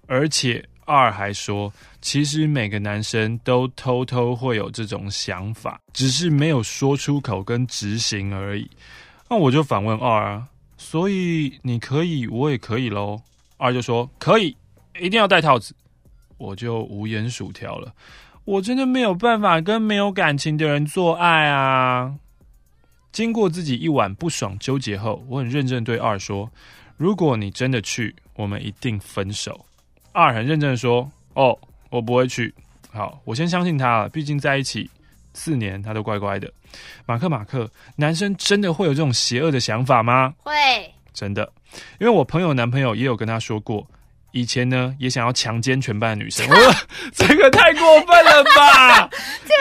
而且。二还说，其实每个男生都偷偷会有这种想法，只是没有说出口跟执行而已。那我就反问二啊，所以你可以，我也可以喽。二就说可以，一定要戴套子。我就无言薯条了。我真的没有办法跟没有感情的人做爱啊。经过自己一晚不爽纠结后，我很认真对二说：如果你真的去，我们一定分手。二很认真的说：“哦，我不会去。好，我先相信他了。毕竟在一起四年，他都乖乖的。马克，马克，男生真的会有这种邪恶的想法吗？会，真的。因为我朋友男朋友也有跟他说过，以前呢也想要强奸全班的女生。我这个太过分了吧？这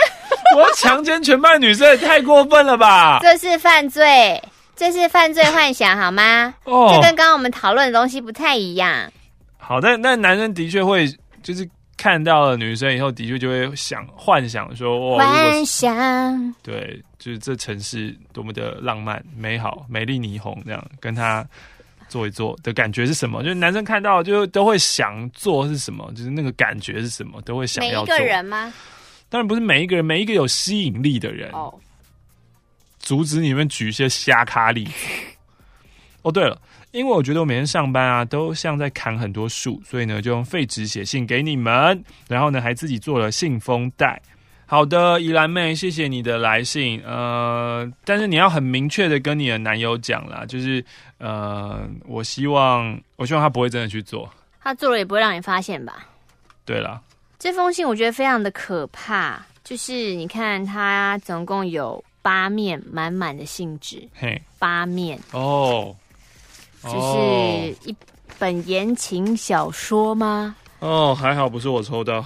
我要强奸全班女生也太过分了吧？这是犯罪，这是犯罪幻想好吗？哦，这跟刚刚我们讨论的东西不太一样。”好，但但男生的确会，就是看到了女生以后，的确就会想幻想说，哇，幻想，对，就是这城市多么的浪漫、美好、美丽、霓虹，这样跟他做一做的感觉是什么？就是男生看到就都会想做是什么？就是那个感觉是什么？都会想要做。每一个人吗？当然不是每一个人，每一个有吸引力的人。哦，阻止你们举一些瞎咖例子。哦，对了。因为我觉得我每天上班啊，都像在砍很多树，所以呢，就用废纸写信给你们，然后呢，还自己做了信封袋。好的，宜兰妹，谢谢你的来信。呃，但是你要很明确的跟你的男友讲啦，就是呃，我希望，我希望他不会真的去做，他做了也不会让你发现吧？对了，这封信我觉得非常的可怕，就是你看，它总共有八面满满的信纸，嘿，八面哦。就是一本言情小说吗？哦，还好不是我抽到。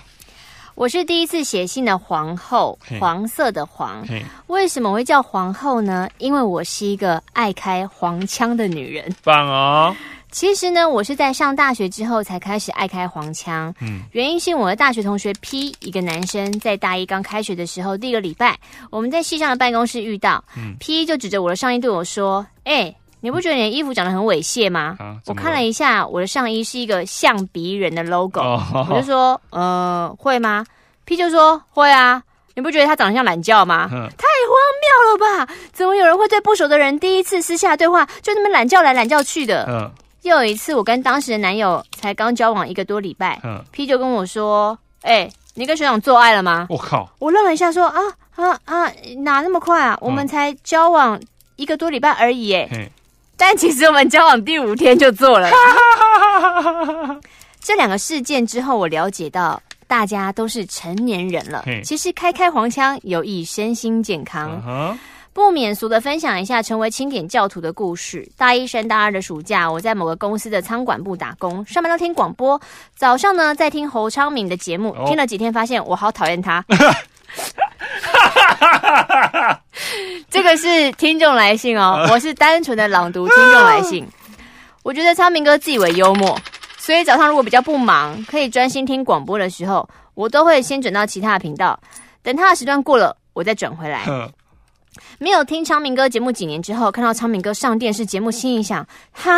我是第一次写信的皇后，黄色的黄。为什么会叫皇后呢？因为我是一个爱开黄腔的女人。棒哦！其实呢，我是在上大学之后才开始爱开黄腔。嗯，原因是我的大学同学 P 一个男生，在大一刚开学的时候，第一个礼拜，我们在系上的办公室遇到。嗯，P 就指着我的上衣对我说：“哎、欸。”你不觉得你的衣服长得很猥亵吗？啊、我看了一下，我的上衣是一个象鼻人的 logo，、哦、我就说，呃，会吗？P 就说会啊。你不觉得他长得像懒觉吗？太荒谬了吧！怎么有人会对不熟的人第一次私下对话就那么懒觉来懒觉去的？嗯。又有一次，我跟当时的男友才刚交往一个多礼拜，嗯，P 就跟我说，哎、欸，你跟学长做爱了吗？我靠！我愣了一下，说啊啊啊，哪那么快啊？我们才交往一个多礼拜而已，哎。但其实我们交往第五天就做了。这两个事件之后，我了解到大家都是成年人了。其实开开黄腔有益身心健康。不免俗的分享一下成为清点教徒的故事。大一升大二的暑假，我在某个公司的仓管部打工，上班都听广播。早上呢，在听侯昌明的节目，听了几天，发现我好讨厌他。这个是听众来信哦，我是单纯的朗读听众来信。我觉得昌明哥自以为幽默，所以早上如果比较不忙，可以专心听广播的时候，我都会先转到其他的频道，等他的时段过了，我再转回来。没有听昌明哥节目几年之后，看到昌明哥上电视节目，心里想：哈，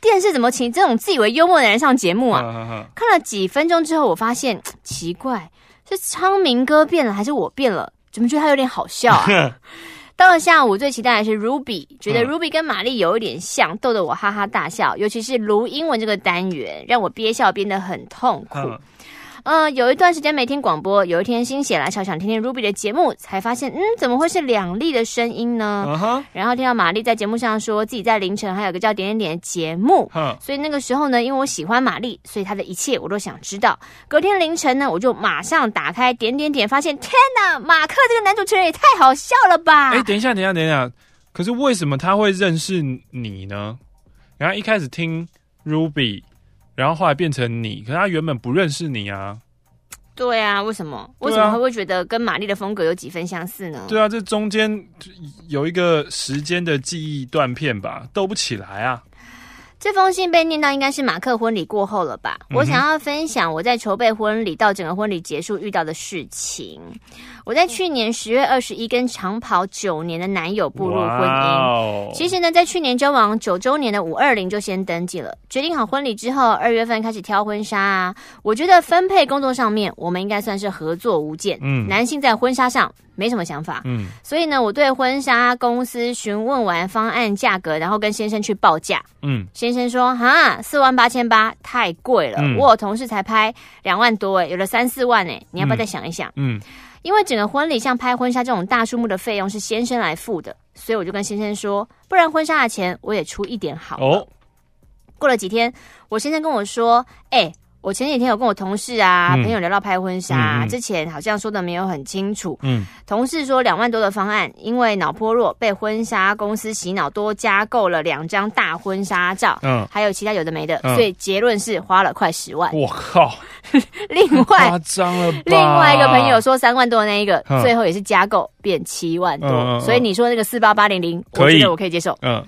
电视怎么请这种自以为幽默的人上节目啊？看了几分钟之后，我发现奇怪，是昌明哥变了，还是我变了？怎么觉得他有点好笑啊？到了下午，最期待的是 Ruby，觉得 Ruby 跟玛丽有一点像，逗得我哈哈大笑。尤其是卢英文这个单元，让我憋笑憋得很痛苦。呃，有一段时间没听广播，有一天心血来潮想听听 Ruby 的节目，才发现，嗯，怎么会是两粒的声音呢？Uh huh. 然后听到玛丽在节目上说自己在凌晨还有个叫点点点的节目，uh huh. 所以那个时候呢，因为我喜欢玛丽，所以她的一切我都想知道。隔天凌晨呢，我就马上打开点点点，发现天哪，马克这个男主持人也太好笑了吧！哎，等一下，等一下，等一下，可是为什么他会认识你呢？然后一开始听 Ruby。然后后来变成你，可是他原本不认识你啊。对啊，为什么？为什么他会觉得跟玛丽的风格有几分相似呢？对啊，这中间有一个时间的记忆断片吧，斗不起来啊。这封信被念到，应该是马克婚礼过后了吧？嗯、我想要分享我在筹备婚礼到整个婚礼结束遇到的事情。我在去年十月二十一跟长跑九年的男友步入婚姻。哦、其实呢，在去年交往九周年的五二零就先登记了。决定好婚礼之后，二月份开始挑婚纱啊。我觉得分配工作上面，我们应该算是合作无间。嗯，男性在婚纱上没什么想法。嗯，所以呢，我对婚纱公司询问完方案价格，然后跟先生去报价。嗯，先生说哈，四万八千八太贵了。嗯、我有同事才拍两万多诶，有了三四万诶，你要不要再想一想？嗯。嗯因为整个婚礼像拍婚纱这种大数目的费用是先生来付的，所以我就跟先生说，不然婚纱的钱我也出一点好了。哦。过了几天，我先生跟我说，哎、欸。我前几天有跟我同事啊、嗯、朋友聊到拍婚纱，嗯嗯、之前好像说的没有很清楚。嗯，同事说两万多的方案，因为脑波弱被婚纱公司洗脑，多加购了两张大婚纱照，嗯，还有其他有的没的，嗯、所以结论是花了快十万。我靠！另外夸张了，另外一个朋友说三万多的那一个，嗯、最后也是加购变七万多，所以你说那个四八八零零，我觉得我可以接受。嗯。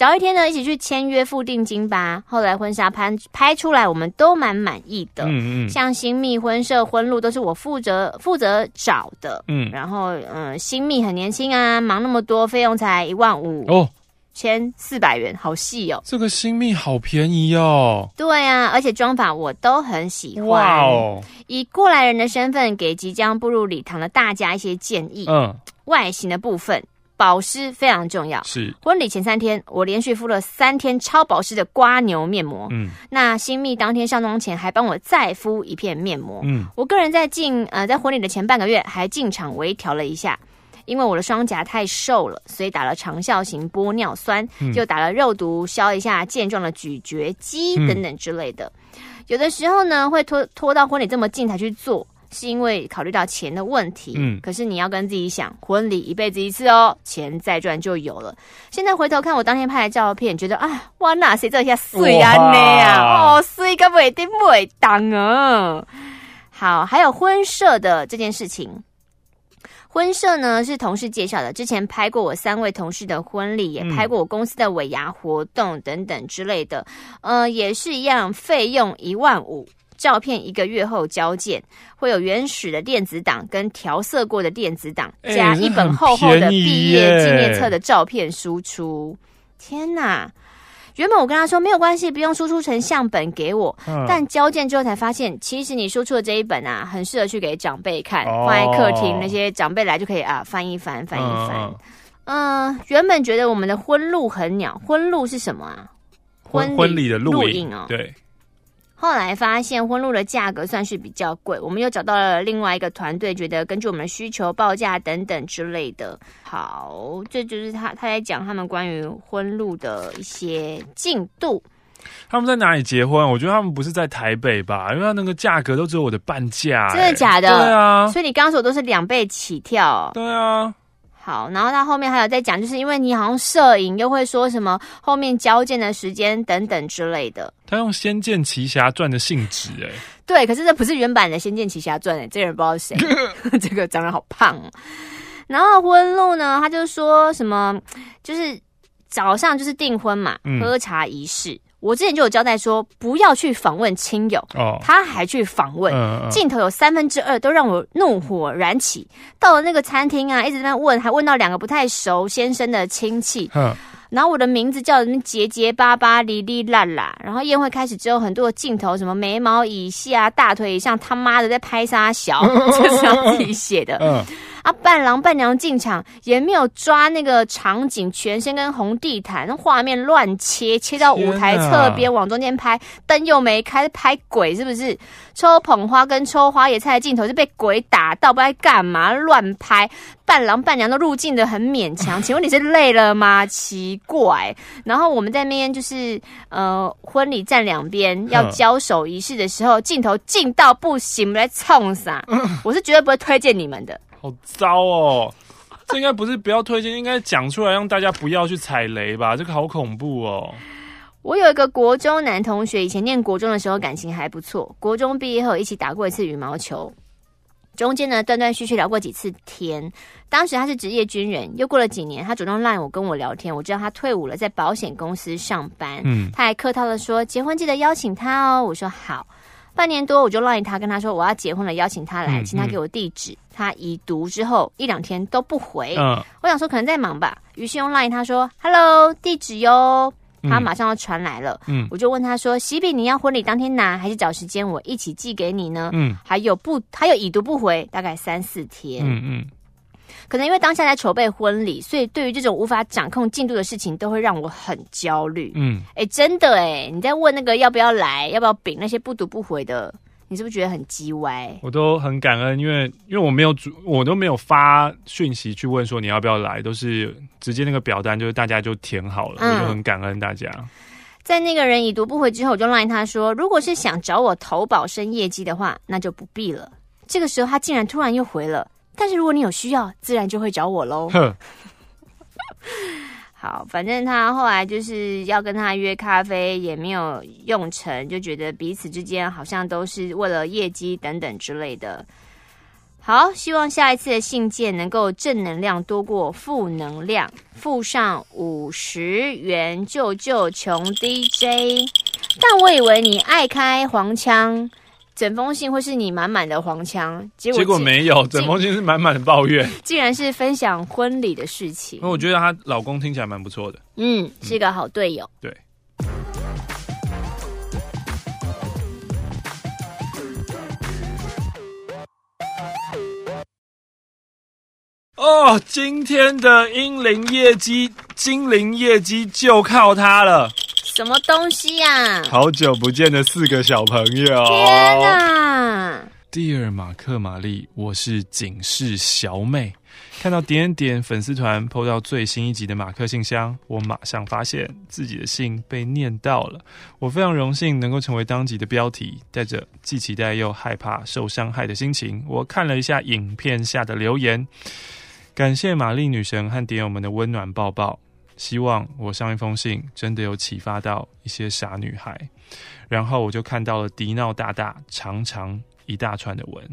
找一天呢，一起去签约付定金吧。后来婚纱拍拍出来，我们都蛮满意的。嗯嗯，像新密、婚摄、婚路都是我负责负责找的。嗯，然后嗯，新密很年轻啊，忙那么多，费用才一万五哦，千四百元，好细哦。这个新密好便宜哦。对啊，而且妆法我都很喜欢。哇哦！以过来人的身份，给即将步入礼堂的大家一些建议。嗯，外形的部分。保湿非常重要。是婚礼前三天，我连续敷了三天超保湿的瓜牛面膜。嗯，那新密当天上妆前还帮我再敷一片面膜。嗯，我个人在进呃在婚礼的前半个月还进场微调了一下，因为我的双颊太瘦了，所以打了长效型玻尿酸，嗯、就打了肉毒消一下健壮的咀嚼肌等等之类的。嗯、有的时候呢，会拖拖到婚礼这么近才去做。是因为考虑到钱的问题，嗯，可是你要跟自己想，婚礼一辈子一次哦，钱再赚就有了。现在回头看我当天拍的照片，觉得啊，哇，那谁这下水啊你啊，哦，水个不一定不会当啊。好，还有婚摄的这件事情，婚摄呢是同事介绍的，之前拍过我三位同事的婚礼，也拍过我公司的尾牙活动等等之类的，呃，也是一样，费用一万五。照片一个月后交件，会有原始的电子档跟调色过的电子档，加一本厚厚的毕业纪念册的照片输出。天哪！原本我跟他说没有关系，不用输出成相本给我，嗯、但交件之后才发现，其实你输出的这一本啊，很适合去给长辈看，哦、放在客厅，那些长辈来就可以啊翻一翻，翻一翻。嗯、呃，原本觉得我们的婚录很鸟，婚录是什么啊？婚婚礼的录影哦，对。后来发现婚录的价格算是比较贵，我们又找到了另外一个团队，觉得根据我们的需求报价等等之类的。好，这就是他他在讲他们关于婚录的一些进度。他们在哪里结婚？我觉得他们不是在台北吧，因为他那个价格都只有我的半价。真的假的？对啊。所以你刚刚说都是两倍起跳。对啊。好，然后他后面还有在讲，就是因为你好像摄影，又会说什么后面交件的时间等等之类的。他用《仙剑奇侠传》的性质，哎，对，可是这不是原版的《仙剑奇侠传》哎，这个人不知道是谁，这个长得好胖哦。然后婚路呢，他就说什么，就是早上就是订婚嘛，喝茶仪式。嗯我之前就有交代说，不要去访问亲友，哦，他还去访问，镜头有三分之二都让我怒火燃起。到了那个餐厅啊，一直在那问，还问到两个不太熟先生的亲戚，然后我的名字叫什么结结巴巴、哩哩啦啦。然后宴会开始之后，很多的镜头，什么眉毛以下、大腿以上，他妈的在拍杀小，这是他自己写的。啊，伴郎伴娘进场也没有抓那个场景，全身跟红地毯，那画面乱切，切到舞台侧边往中间拍，灯又没开，拍鬼是不是？抽捧花跟抽花野菜的镜头是被鬼打到，不知道干嘛乱拍，伴郎伴娘都入镜的很勉强。请问你是累了吗？奇怪。然后我们在那边就是呃婚礼站两边要交手仪式的时候，镜头近到不行，来冲啥？我是绝对不会推荐你们的。好糟哦，这应该不是不要推荐，应该讲出来让大家不要去踩雷吧？这个好恐怖哦。我有一个国中男同学，以前念国中的时候感情还不错。国中毕业后一起打过一次羽毛球，中间呢断断续续聊过几次天。当时他是职业军人，又过了几年，他主动赖我跟我聊天，我知道他退伍了，在保险公司上班。嗯，他还客套的说结婚记得邀请他哦。我说好。半年多我就 line 他跟他说我要结婚了，邀请他来，请他给我地址。他已读之后一两天都不回。嗯，我想说可能在忙吧，于是用 line 他说 Hello，地址哟。他马上要传来了，嗯，我就问他说：“喜饼你要婚礼当天拿，还是找时间我一起寄给你呢？”嗯，还有不，还有已读不回，大概三四天。嗯嗯，可能因为当下在筹备婚礼，所以对于这种无法掌控进度的事情，都会让我很焦虑。嗯，哎、欸，真的哎，你在问那个要不要来，要不要饼，那些不读不回的。你是不是觉得很鸡歪？我都很感恩，因为因为我没有主，我都没有发讯息去问说你要不要来，都是直接那个表单就是大家就填好了，嗯、我就很感恩大家。在那个人已读不回之后，我就赖他说，如果是想找我投保升业绩的话，那就不必了。这个时候他竟然突然又回了，但是如果你有需要，自然就会找我喽。好，反正他后来就是要跟他约咖啡，也没有用成，就觉得彼此之间好像都是为了业绩等等之类的。好，希望下一次的信件能够正能量多过负能量，附上五十元救救穷 DJ。但我以为你爱开黄腔。整封信会是你满满的黄腔，结果结果没有，整封信是满满的抱怨，竟然是分享婚礼的事情。那我觉得她老公听起来蛮不错的，嗯，是一个好队友。对。哦，今天的英灵业绩，精灵业绩就靠他了。什么东西呀、啊？好久不见的四个小朋友！天哪！Dear 马克玛丽，我是警示小美。看到点点粉丝团 PO 到最新一集的马克信箱，我马上发现自己的信被念到了。我非常荣幸能够成为当集的标题，带着既期待又害怕受伤害的心情，我看了一下影片下的留言，感谢玛丽女神和点友们的温暖抱抱。希望我上一封信真的有启发到一些傻女孩，然后我就看到了迪闹大大长长一大串的文，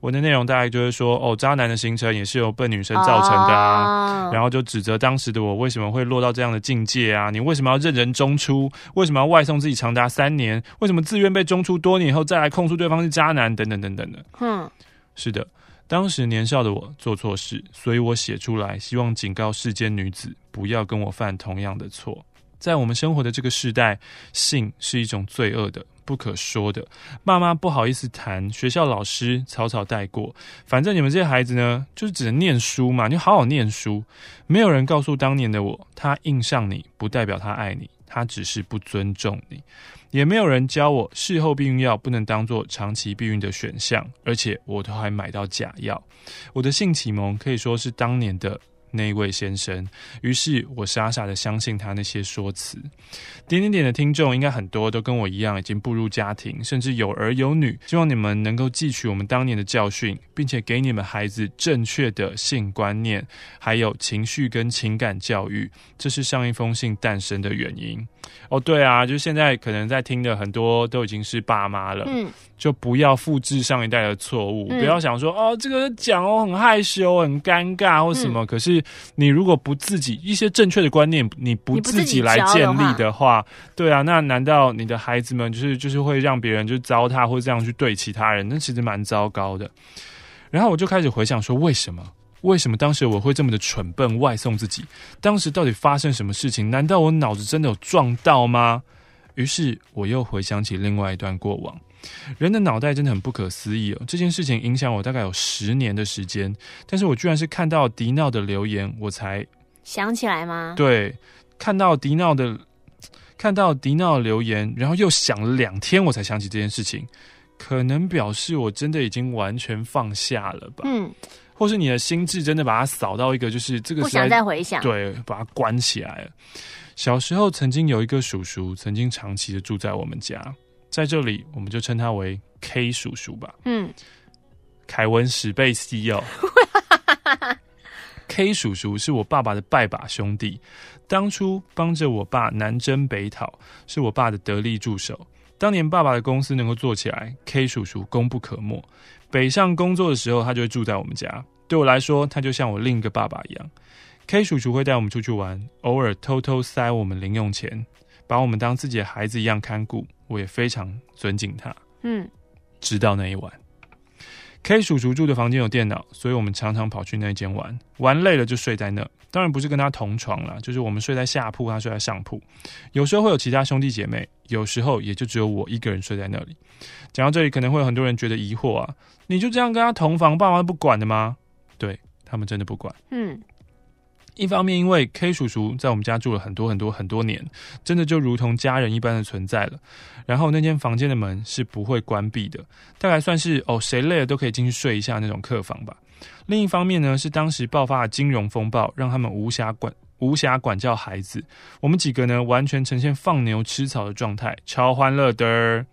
文的内容大概就是说，哦，渣男的形成也是由笨女生造成的啊，然后就指责当时的我为什么会落到这样的境界啊？你为什么要任人中出？为什么要外送自己长达三年？为什么自愿被中出多年以后再来控诉对方是渣男？等等等等的。嗯，是的。当时年少的我做错事，所以我写出来，希望警告世间女子不要跟我犯同样的错。在我们生活的这个时代，性是一种罪恶的、不可说的，爸妈不好意思谈，学校老师草草带过。反正你们这些孩子呢，就是只能念书嘛，你好好念书。没有人告诉当年的我，他印上你不代表他爱你，他只是不尊重你。也没有人教我事后避孕药不能当做长期避孕的选项，而且我都还买到假药。我的性启蒙可以说是当年的那一位先生，于是我傻傻的相信他那些说辞。点点点的听众应该很多都跟我一样，已经步入家庭，甚至有儿有女。希望你们能够汲取我们当年的教训，并且给你们孩子正确的性观念，还有情绪跟情感教育。这是上一封信诞生的原因。哦，对啊，就现在可能在听的很多都已经是爸妈了，嗯，就不要复制上一代的错误，嗯、不要想说哦，这个讲哦很害羞、很尴尬或什么。嗯、可是你如果不自己一些正确的观念，你不自己来建立的话，对啊，那难道你的孩子们就是就是会让别人就糟蹋或这样去对其他人？那其实蛮糟糕的。然后我就开始回想说，为什么？为什么当时我会这么的蠢笨，外送自己？当时到底发生什么事情？难道我脑子真的有撞到吗？于是我又回想起另外一段过往。人的脑袋真的很不可思议哦。这件事情影响我大概有十年的时间，但是我居然是看到迪闹的留言，我才想起来吗？对，看到迪闹的，看到迪闹留言，然后又想了两天，我才想起这件事情。可能表示我真的已经完全放下了吧？嗯，或是你的心智真的把它扫到一个，就是这个不想再回想，对，把它关起来了。小时候曾经有一个叔叔，曾经长期的住在我们家，在这里我们就称他为 K 叔叔吧。嗯，凯文史贝西哦，K 叔叔是我爸爸的拜把兄弟，当初帮着我爸南征北讨，是我爸的得力助手。当年爸爸的公司能够做起来，K 叔叔功不可没。北上工作的时候，他就会住在我们家。对我来说，他就像我另一个爸爸一样。K 叔叔会带我们出去玩，偶尔偷偷塞我们零用钱，把我们当自己的孩子一样看顾。我也非常尊敬他。嗯，直到那一晚。K 叔叔住的房间有电脑，所以我们常常跑去那间玩，玩累了就睡在那。当然不是跟他同床啦，就是我们睡在下铺，他睡在上铺。有时候会有其他兄弟姐妹，有时候也就只有我一个人睡在那里。讲到这里，可能会有很多人觉得疑惑啊，你就这样跟他同房，爸妈不管的吗？对，他们真的不管。嗯。一方面，因为 K 叔叔在我们家住了很多很多很多年，真的就如同家人一般的存在了。然后那间房间的门是不会关闭的，大概算是哦，谁累了都可以进去睡一下那种客房吧。另一方面呢，是当时爆发的金融风暴，让他们无暇管无暇管教孩子。我们几个呢，完全呈现放牛吃草的状态，超欢乐的。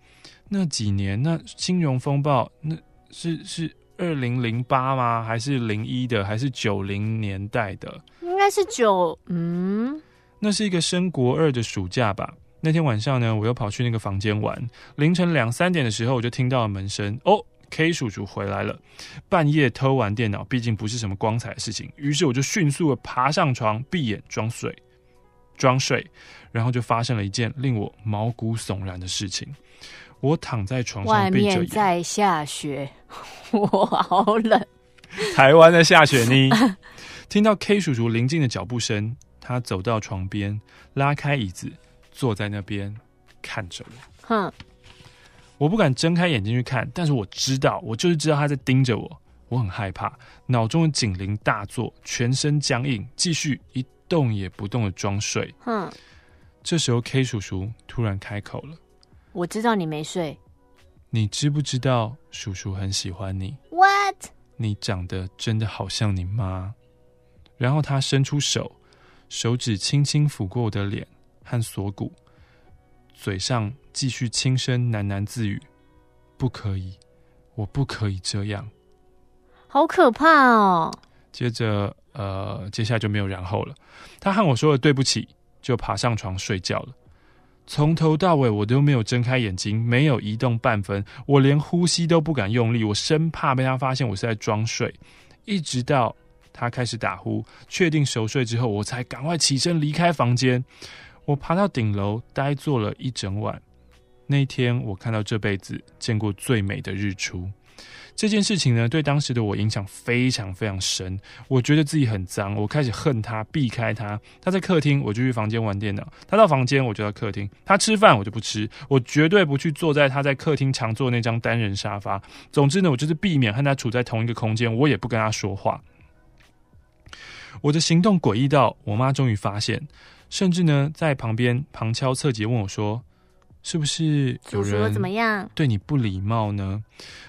那几年，那金融风暴，那是是二零零八吗？还是零一的？还是九零年代的？应该是九，嗯，那是一个升国二的暑假吧。那天晚上呢，我又跑去那个房间玩。凌晨两三点的时候，我就听到了门声。哦，K 叔叔回来了。半夜偷玩电脑，毕竟不是什么光彩的事情。于是我就迅速的爬上床，闭眼装睡，装睡。然后就发生了一件令我毛骨悚然的事情。我躺在床上，外面在下雪，我好冷。台湾的下雪呢？听到 K 叔叔临近的脚步声，他走到床边，拉开椅子，坐在那边看着我。哼，我不敢睁开眼睛去看，但是我知道，我就是知道他在盯着我。我很害怕，脑中的警铃大作，全身僵硬，继续一动也不动的装睡。哼，这时候 K 叔叔突然开口了：“我知道你没睡，你知不知道叔叔很喜欢你？What？你长得真的好像你妈。”然后他伸出手，手指轻轻抚过我的脸和锁骨，嘴上继续轻声喃喃自语：“不可以，我不可以这样。”好可怕哦！接着，呃，接下来就没有然后了。他和我说了对不起，就爬上床睡觉了。从头到尾，我都没有睁开眼睛，没有移动半分，我连呼吸都不敢用力，我生怕被他发现我是在装睡，一直到。他开始打呼，确定熟睡之后，我才赶快起身离开房间。我爬到顶楼，呆坐了一整晚。那天，我看到这辈子见过最美的日出。这件事情呢，对当时的我影响非常非常深。我觉得自己很脏，我开始恨他，避开他。他在客厅，我就去房间玩电脑；他到房间，我就到客厅。他吃饭，我就不吃。我绝对不去坐在他在客厅常坐那张单人沙发。总之呢，我就是避免和他处在同一个空间，我也不跟他说话。我的行动诡异到我妈终于发现，甚至呢在旁边旁敲侧击问我说：“是不是有人怎么样对你不礼貌呢？”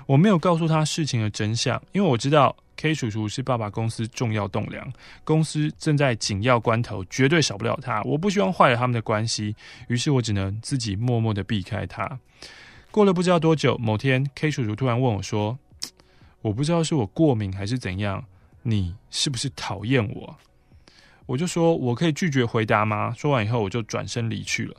我没有告诉他事情的真相，因为我知道 K 叔叔是爸爸公司重要栋梁，公司正在紧要关头，绝对少不了他。我不希望坏了他们的关系，于是我只能自己默默的避开他。过了不知道多久，某天 K 叔叔突然问我说：“我不知道是我过敏还是怎样。”你是不是讨厌我？我就说，我可以拒绝回答吗？说完以后，我就转身离去了。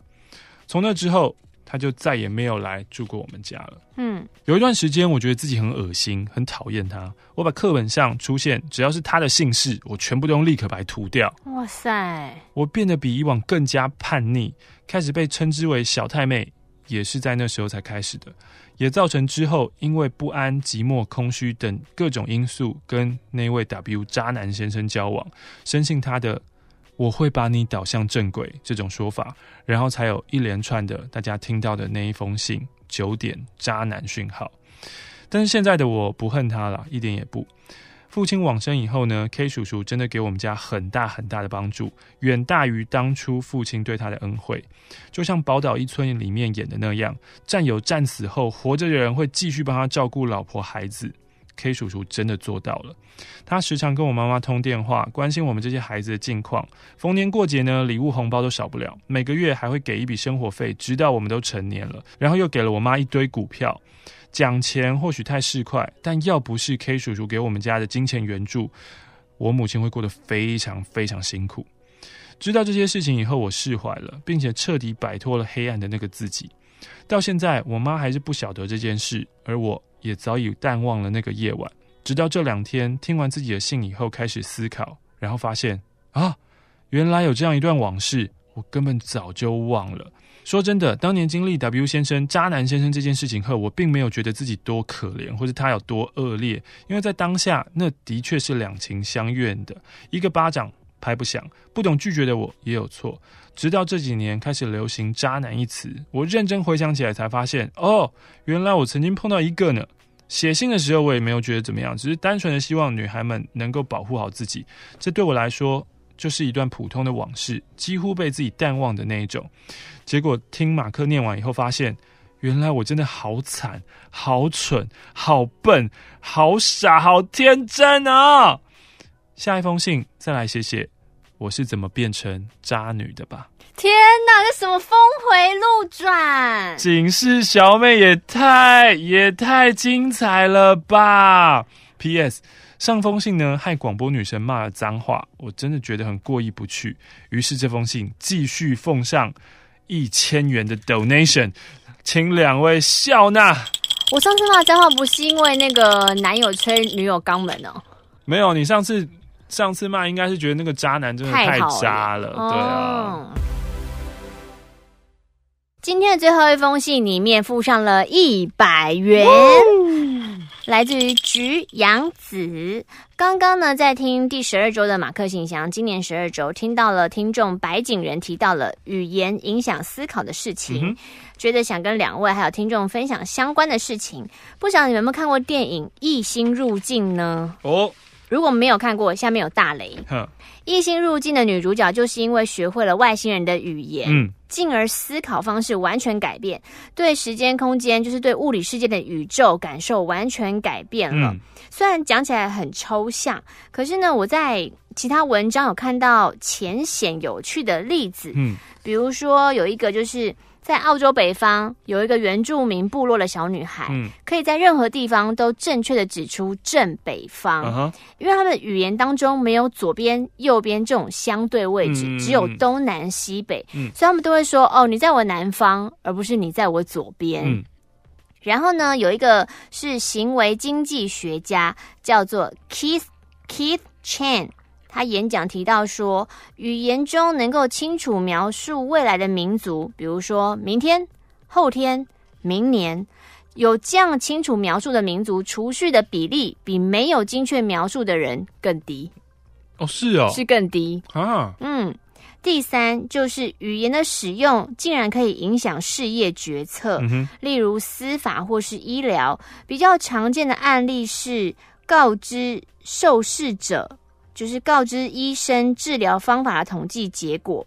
从那之后，他就再也没有来住过我们家了。嗯，有一段时间，我觉得自己很恶心，很讨厌他。我把课本上出现只要是他的姓氏，我全部都用立可白涂掉。哇塞！我变得比以往更加叛逆，开始被称之为小太妹，也是在那时候才开始的。也造成之后因为不安、寂寞、空虚等各种因素，跟那位 W 渣男先生交往，深信他的“我会把你导向正轨”这种说法，然后才有一连串的大家听到的那一封信，九点渣男讯号。但是现在的我不恨他了，一点也不。父亲往生以后呢，K 叔叔真的给我们家很大很大的帮助，远大于当初父亲对他的恩惠。就像《宝岛一村》里面演的那样，战友战死后，活着的人会继续帮他照顾老婆孩子。K 叔叔真的做到了，他时常跟我妈妈通电话，关心我们这些孩子的近况。逢年过节呢，礼物红包都少不了，每个月还会给一笔生活费，直到我们都成年了，然后又给了我妈一堆股票。讲钱或许太市侩，但要不是 K 叔叔给我们家的金钱援助，我母亲会过得非常非常辛苦。知道这些事情以后，我释怀了，并且彻底摆脱了黑暗的那个自己。到现在，我妈还是不晓得这件事，而我也早已淡忘了那个夜晚。直到这两天听完自己的信以后，开始思考，然后发现啊，原来有这样一段往事，我根本早就忘了。说真的，当年经历 W 先生渣男先生这件事情后，我并没有觉得自己多可怜，或者他有多恶劣，因为在当下，那的确是两情相悦的。一个巴掌拍不响，不懂拒绝的我也有错。直到这几年开始流行“渣男”一词，我认真回想起来才发现，哦，原来我曾经碰到一个呢。写信的时候，我也没有觉得怎么样，只是单纯的希望女孩们能够保护好自己。这对我来说，就是一段普通的往事，几乎被自己淡忘的那一种。结果听马克念完以后，发现原来我真的好惨、好蠢、好笨、好傻、好天真啊！下一封信再来写写我是怎么变成渣女的吧。天哪，这什么峰回路转？警示小妹也太也太精彩了吧！P.S. 上封信呢，害广播女神骂了脏话，我真的觉得很过意不去。于是这封信继续奉上。一千元的 donation，请两位笑纳。我上次骂脏话不是因为那个男友吹女友肛门哦？没有，你上次上次骂应该是觉得那个渣男真的太渣了，了对啊。今天的最后一封信里面附上了一百元。来自于菊阳子，刚刚呢在听第十二周的马克信箱，今年十二周听到了听众白景仁提到了语言影响思考的事情，嗯、觉得想跟两位还有听众分享相关的事情。不晓得你们有没有看过电影《异星入境》呢？哦，如果没有看过，下面有大雷。哼，异星入境的女主角就是因为学会了外星人的语言。嗯。进而思考方式完全改变，对时间空间，就是对物理世界的宇宙感受完全改变了。嗯、虽然讲起来很抽象，可是呢，我在其他文章有看到浅显有趣的例子。嗯，比如说有一个就是。在澳洲北方有一个原住民部落的小女孩，嗯，可以在任何地方都正确的指出正北方，嗯，因为他们的语言当中没有左边、右边这种相对位置，嗯，只有东南西北，嗯，所以他们都会说：“哦，你在我南方，而不是你在我左边。”嗯，然后呢，有一个是行为经济学家，叫做 Keith Keith Chan。他演讲提到说，语言中能够清楚描述未来的民族，比如说明天、后天、明年，有这样清楚描述的民族，储蓄的比例比没有精确描述的人更低。哦，是哦，是更低啊。嗯，第三就是语言的使用竟然可以影响事业决策，嗯，例如司法或是医疗。比较常见的案例是告知受试者。就是告知医生治疗方法的统计结果，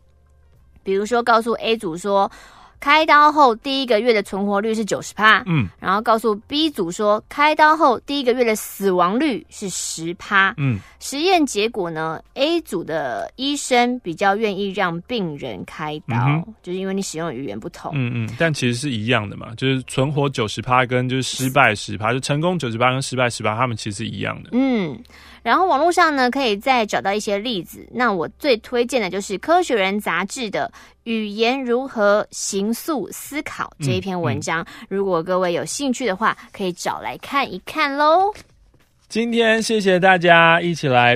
比如说告诉 A 组说，开刀后第一个月的存活率是九十趴，嗯，然后告诉 B 组说，开刀后第一个月的死亡率是十趴，嗯，实验结果呢，A 组的医生比较愿意让病人开刀，嗯，就是因为你使用的语言不同，嗯嗯，但其实是一样的嘛，就是存活九十趴跟就是失败十趴，就成功九十趴跟失败十趴，他们其实是一样的，嗯。然后网络上呢，可以再找到一些例子。那我最推荐的就是《科学人》杂志的《语言如何形塑思考》这一篇文章。嗯嗯、如果各位有兴趣的话，可以找来看一看喽。今天谢谢大家一起来，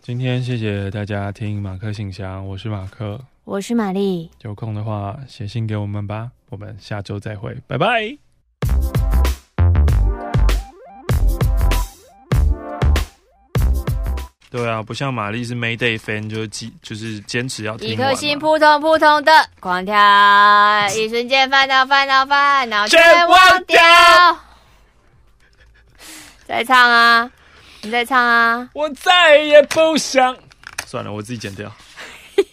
今天谢谢大家听马克信箱，我是马克，我是玛丽。有空的话写信给我们吧，我们下周再会，拜拜。对啊，不像玛丽是 Mayday fan，就是坚就是坚持要听。一颗心扑通扑通的狂跳，一瞬间烦恼烦恼烦恼全忘掉。再唱啊！你再唱啊！我再也不想。算了，我自己剪掉。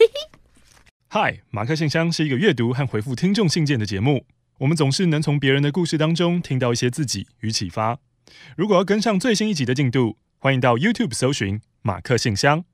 嗨，马克信箱是一个阅读和回复听众信件的节目。我们总是能从别人的故事当中听到一些自己与启发。如果要跟上最新一集的进度，欢迎到 YouTube 搜寻马克信箱。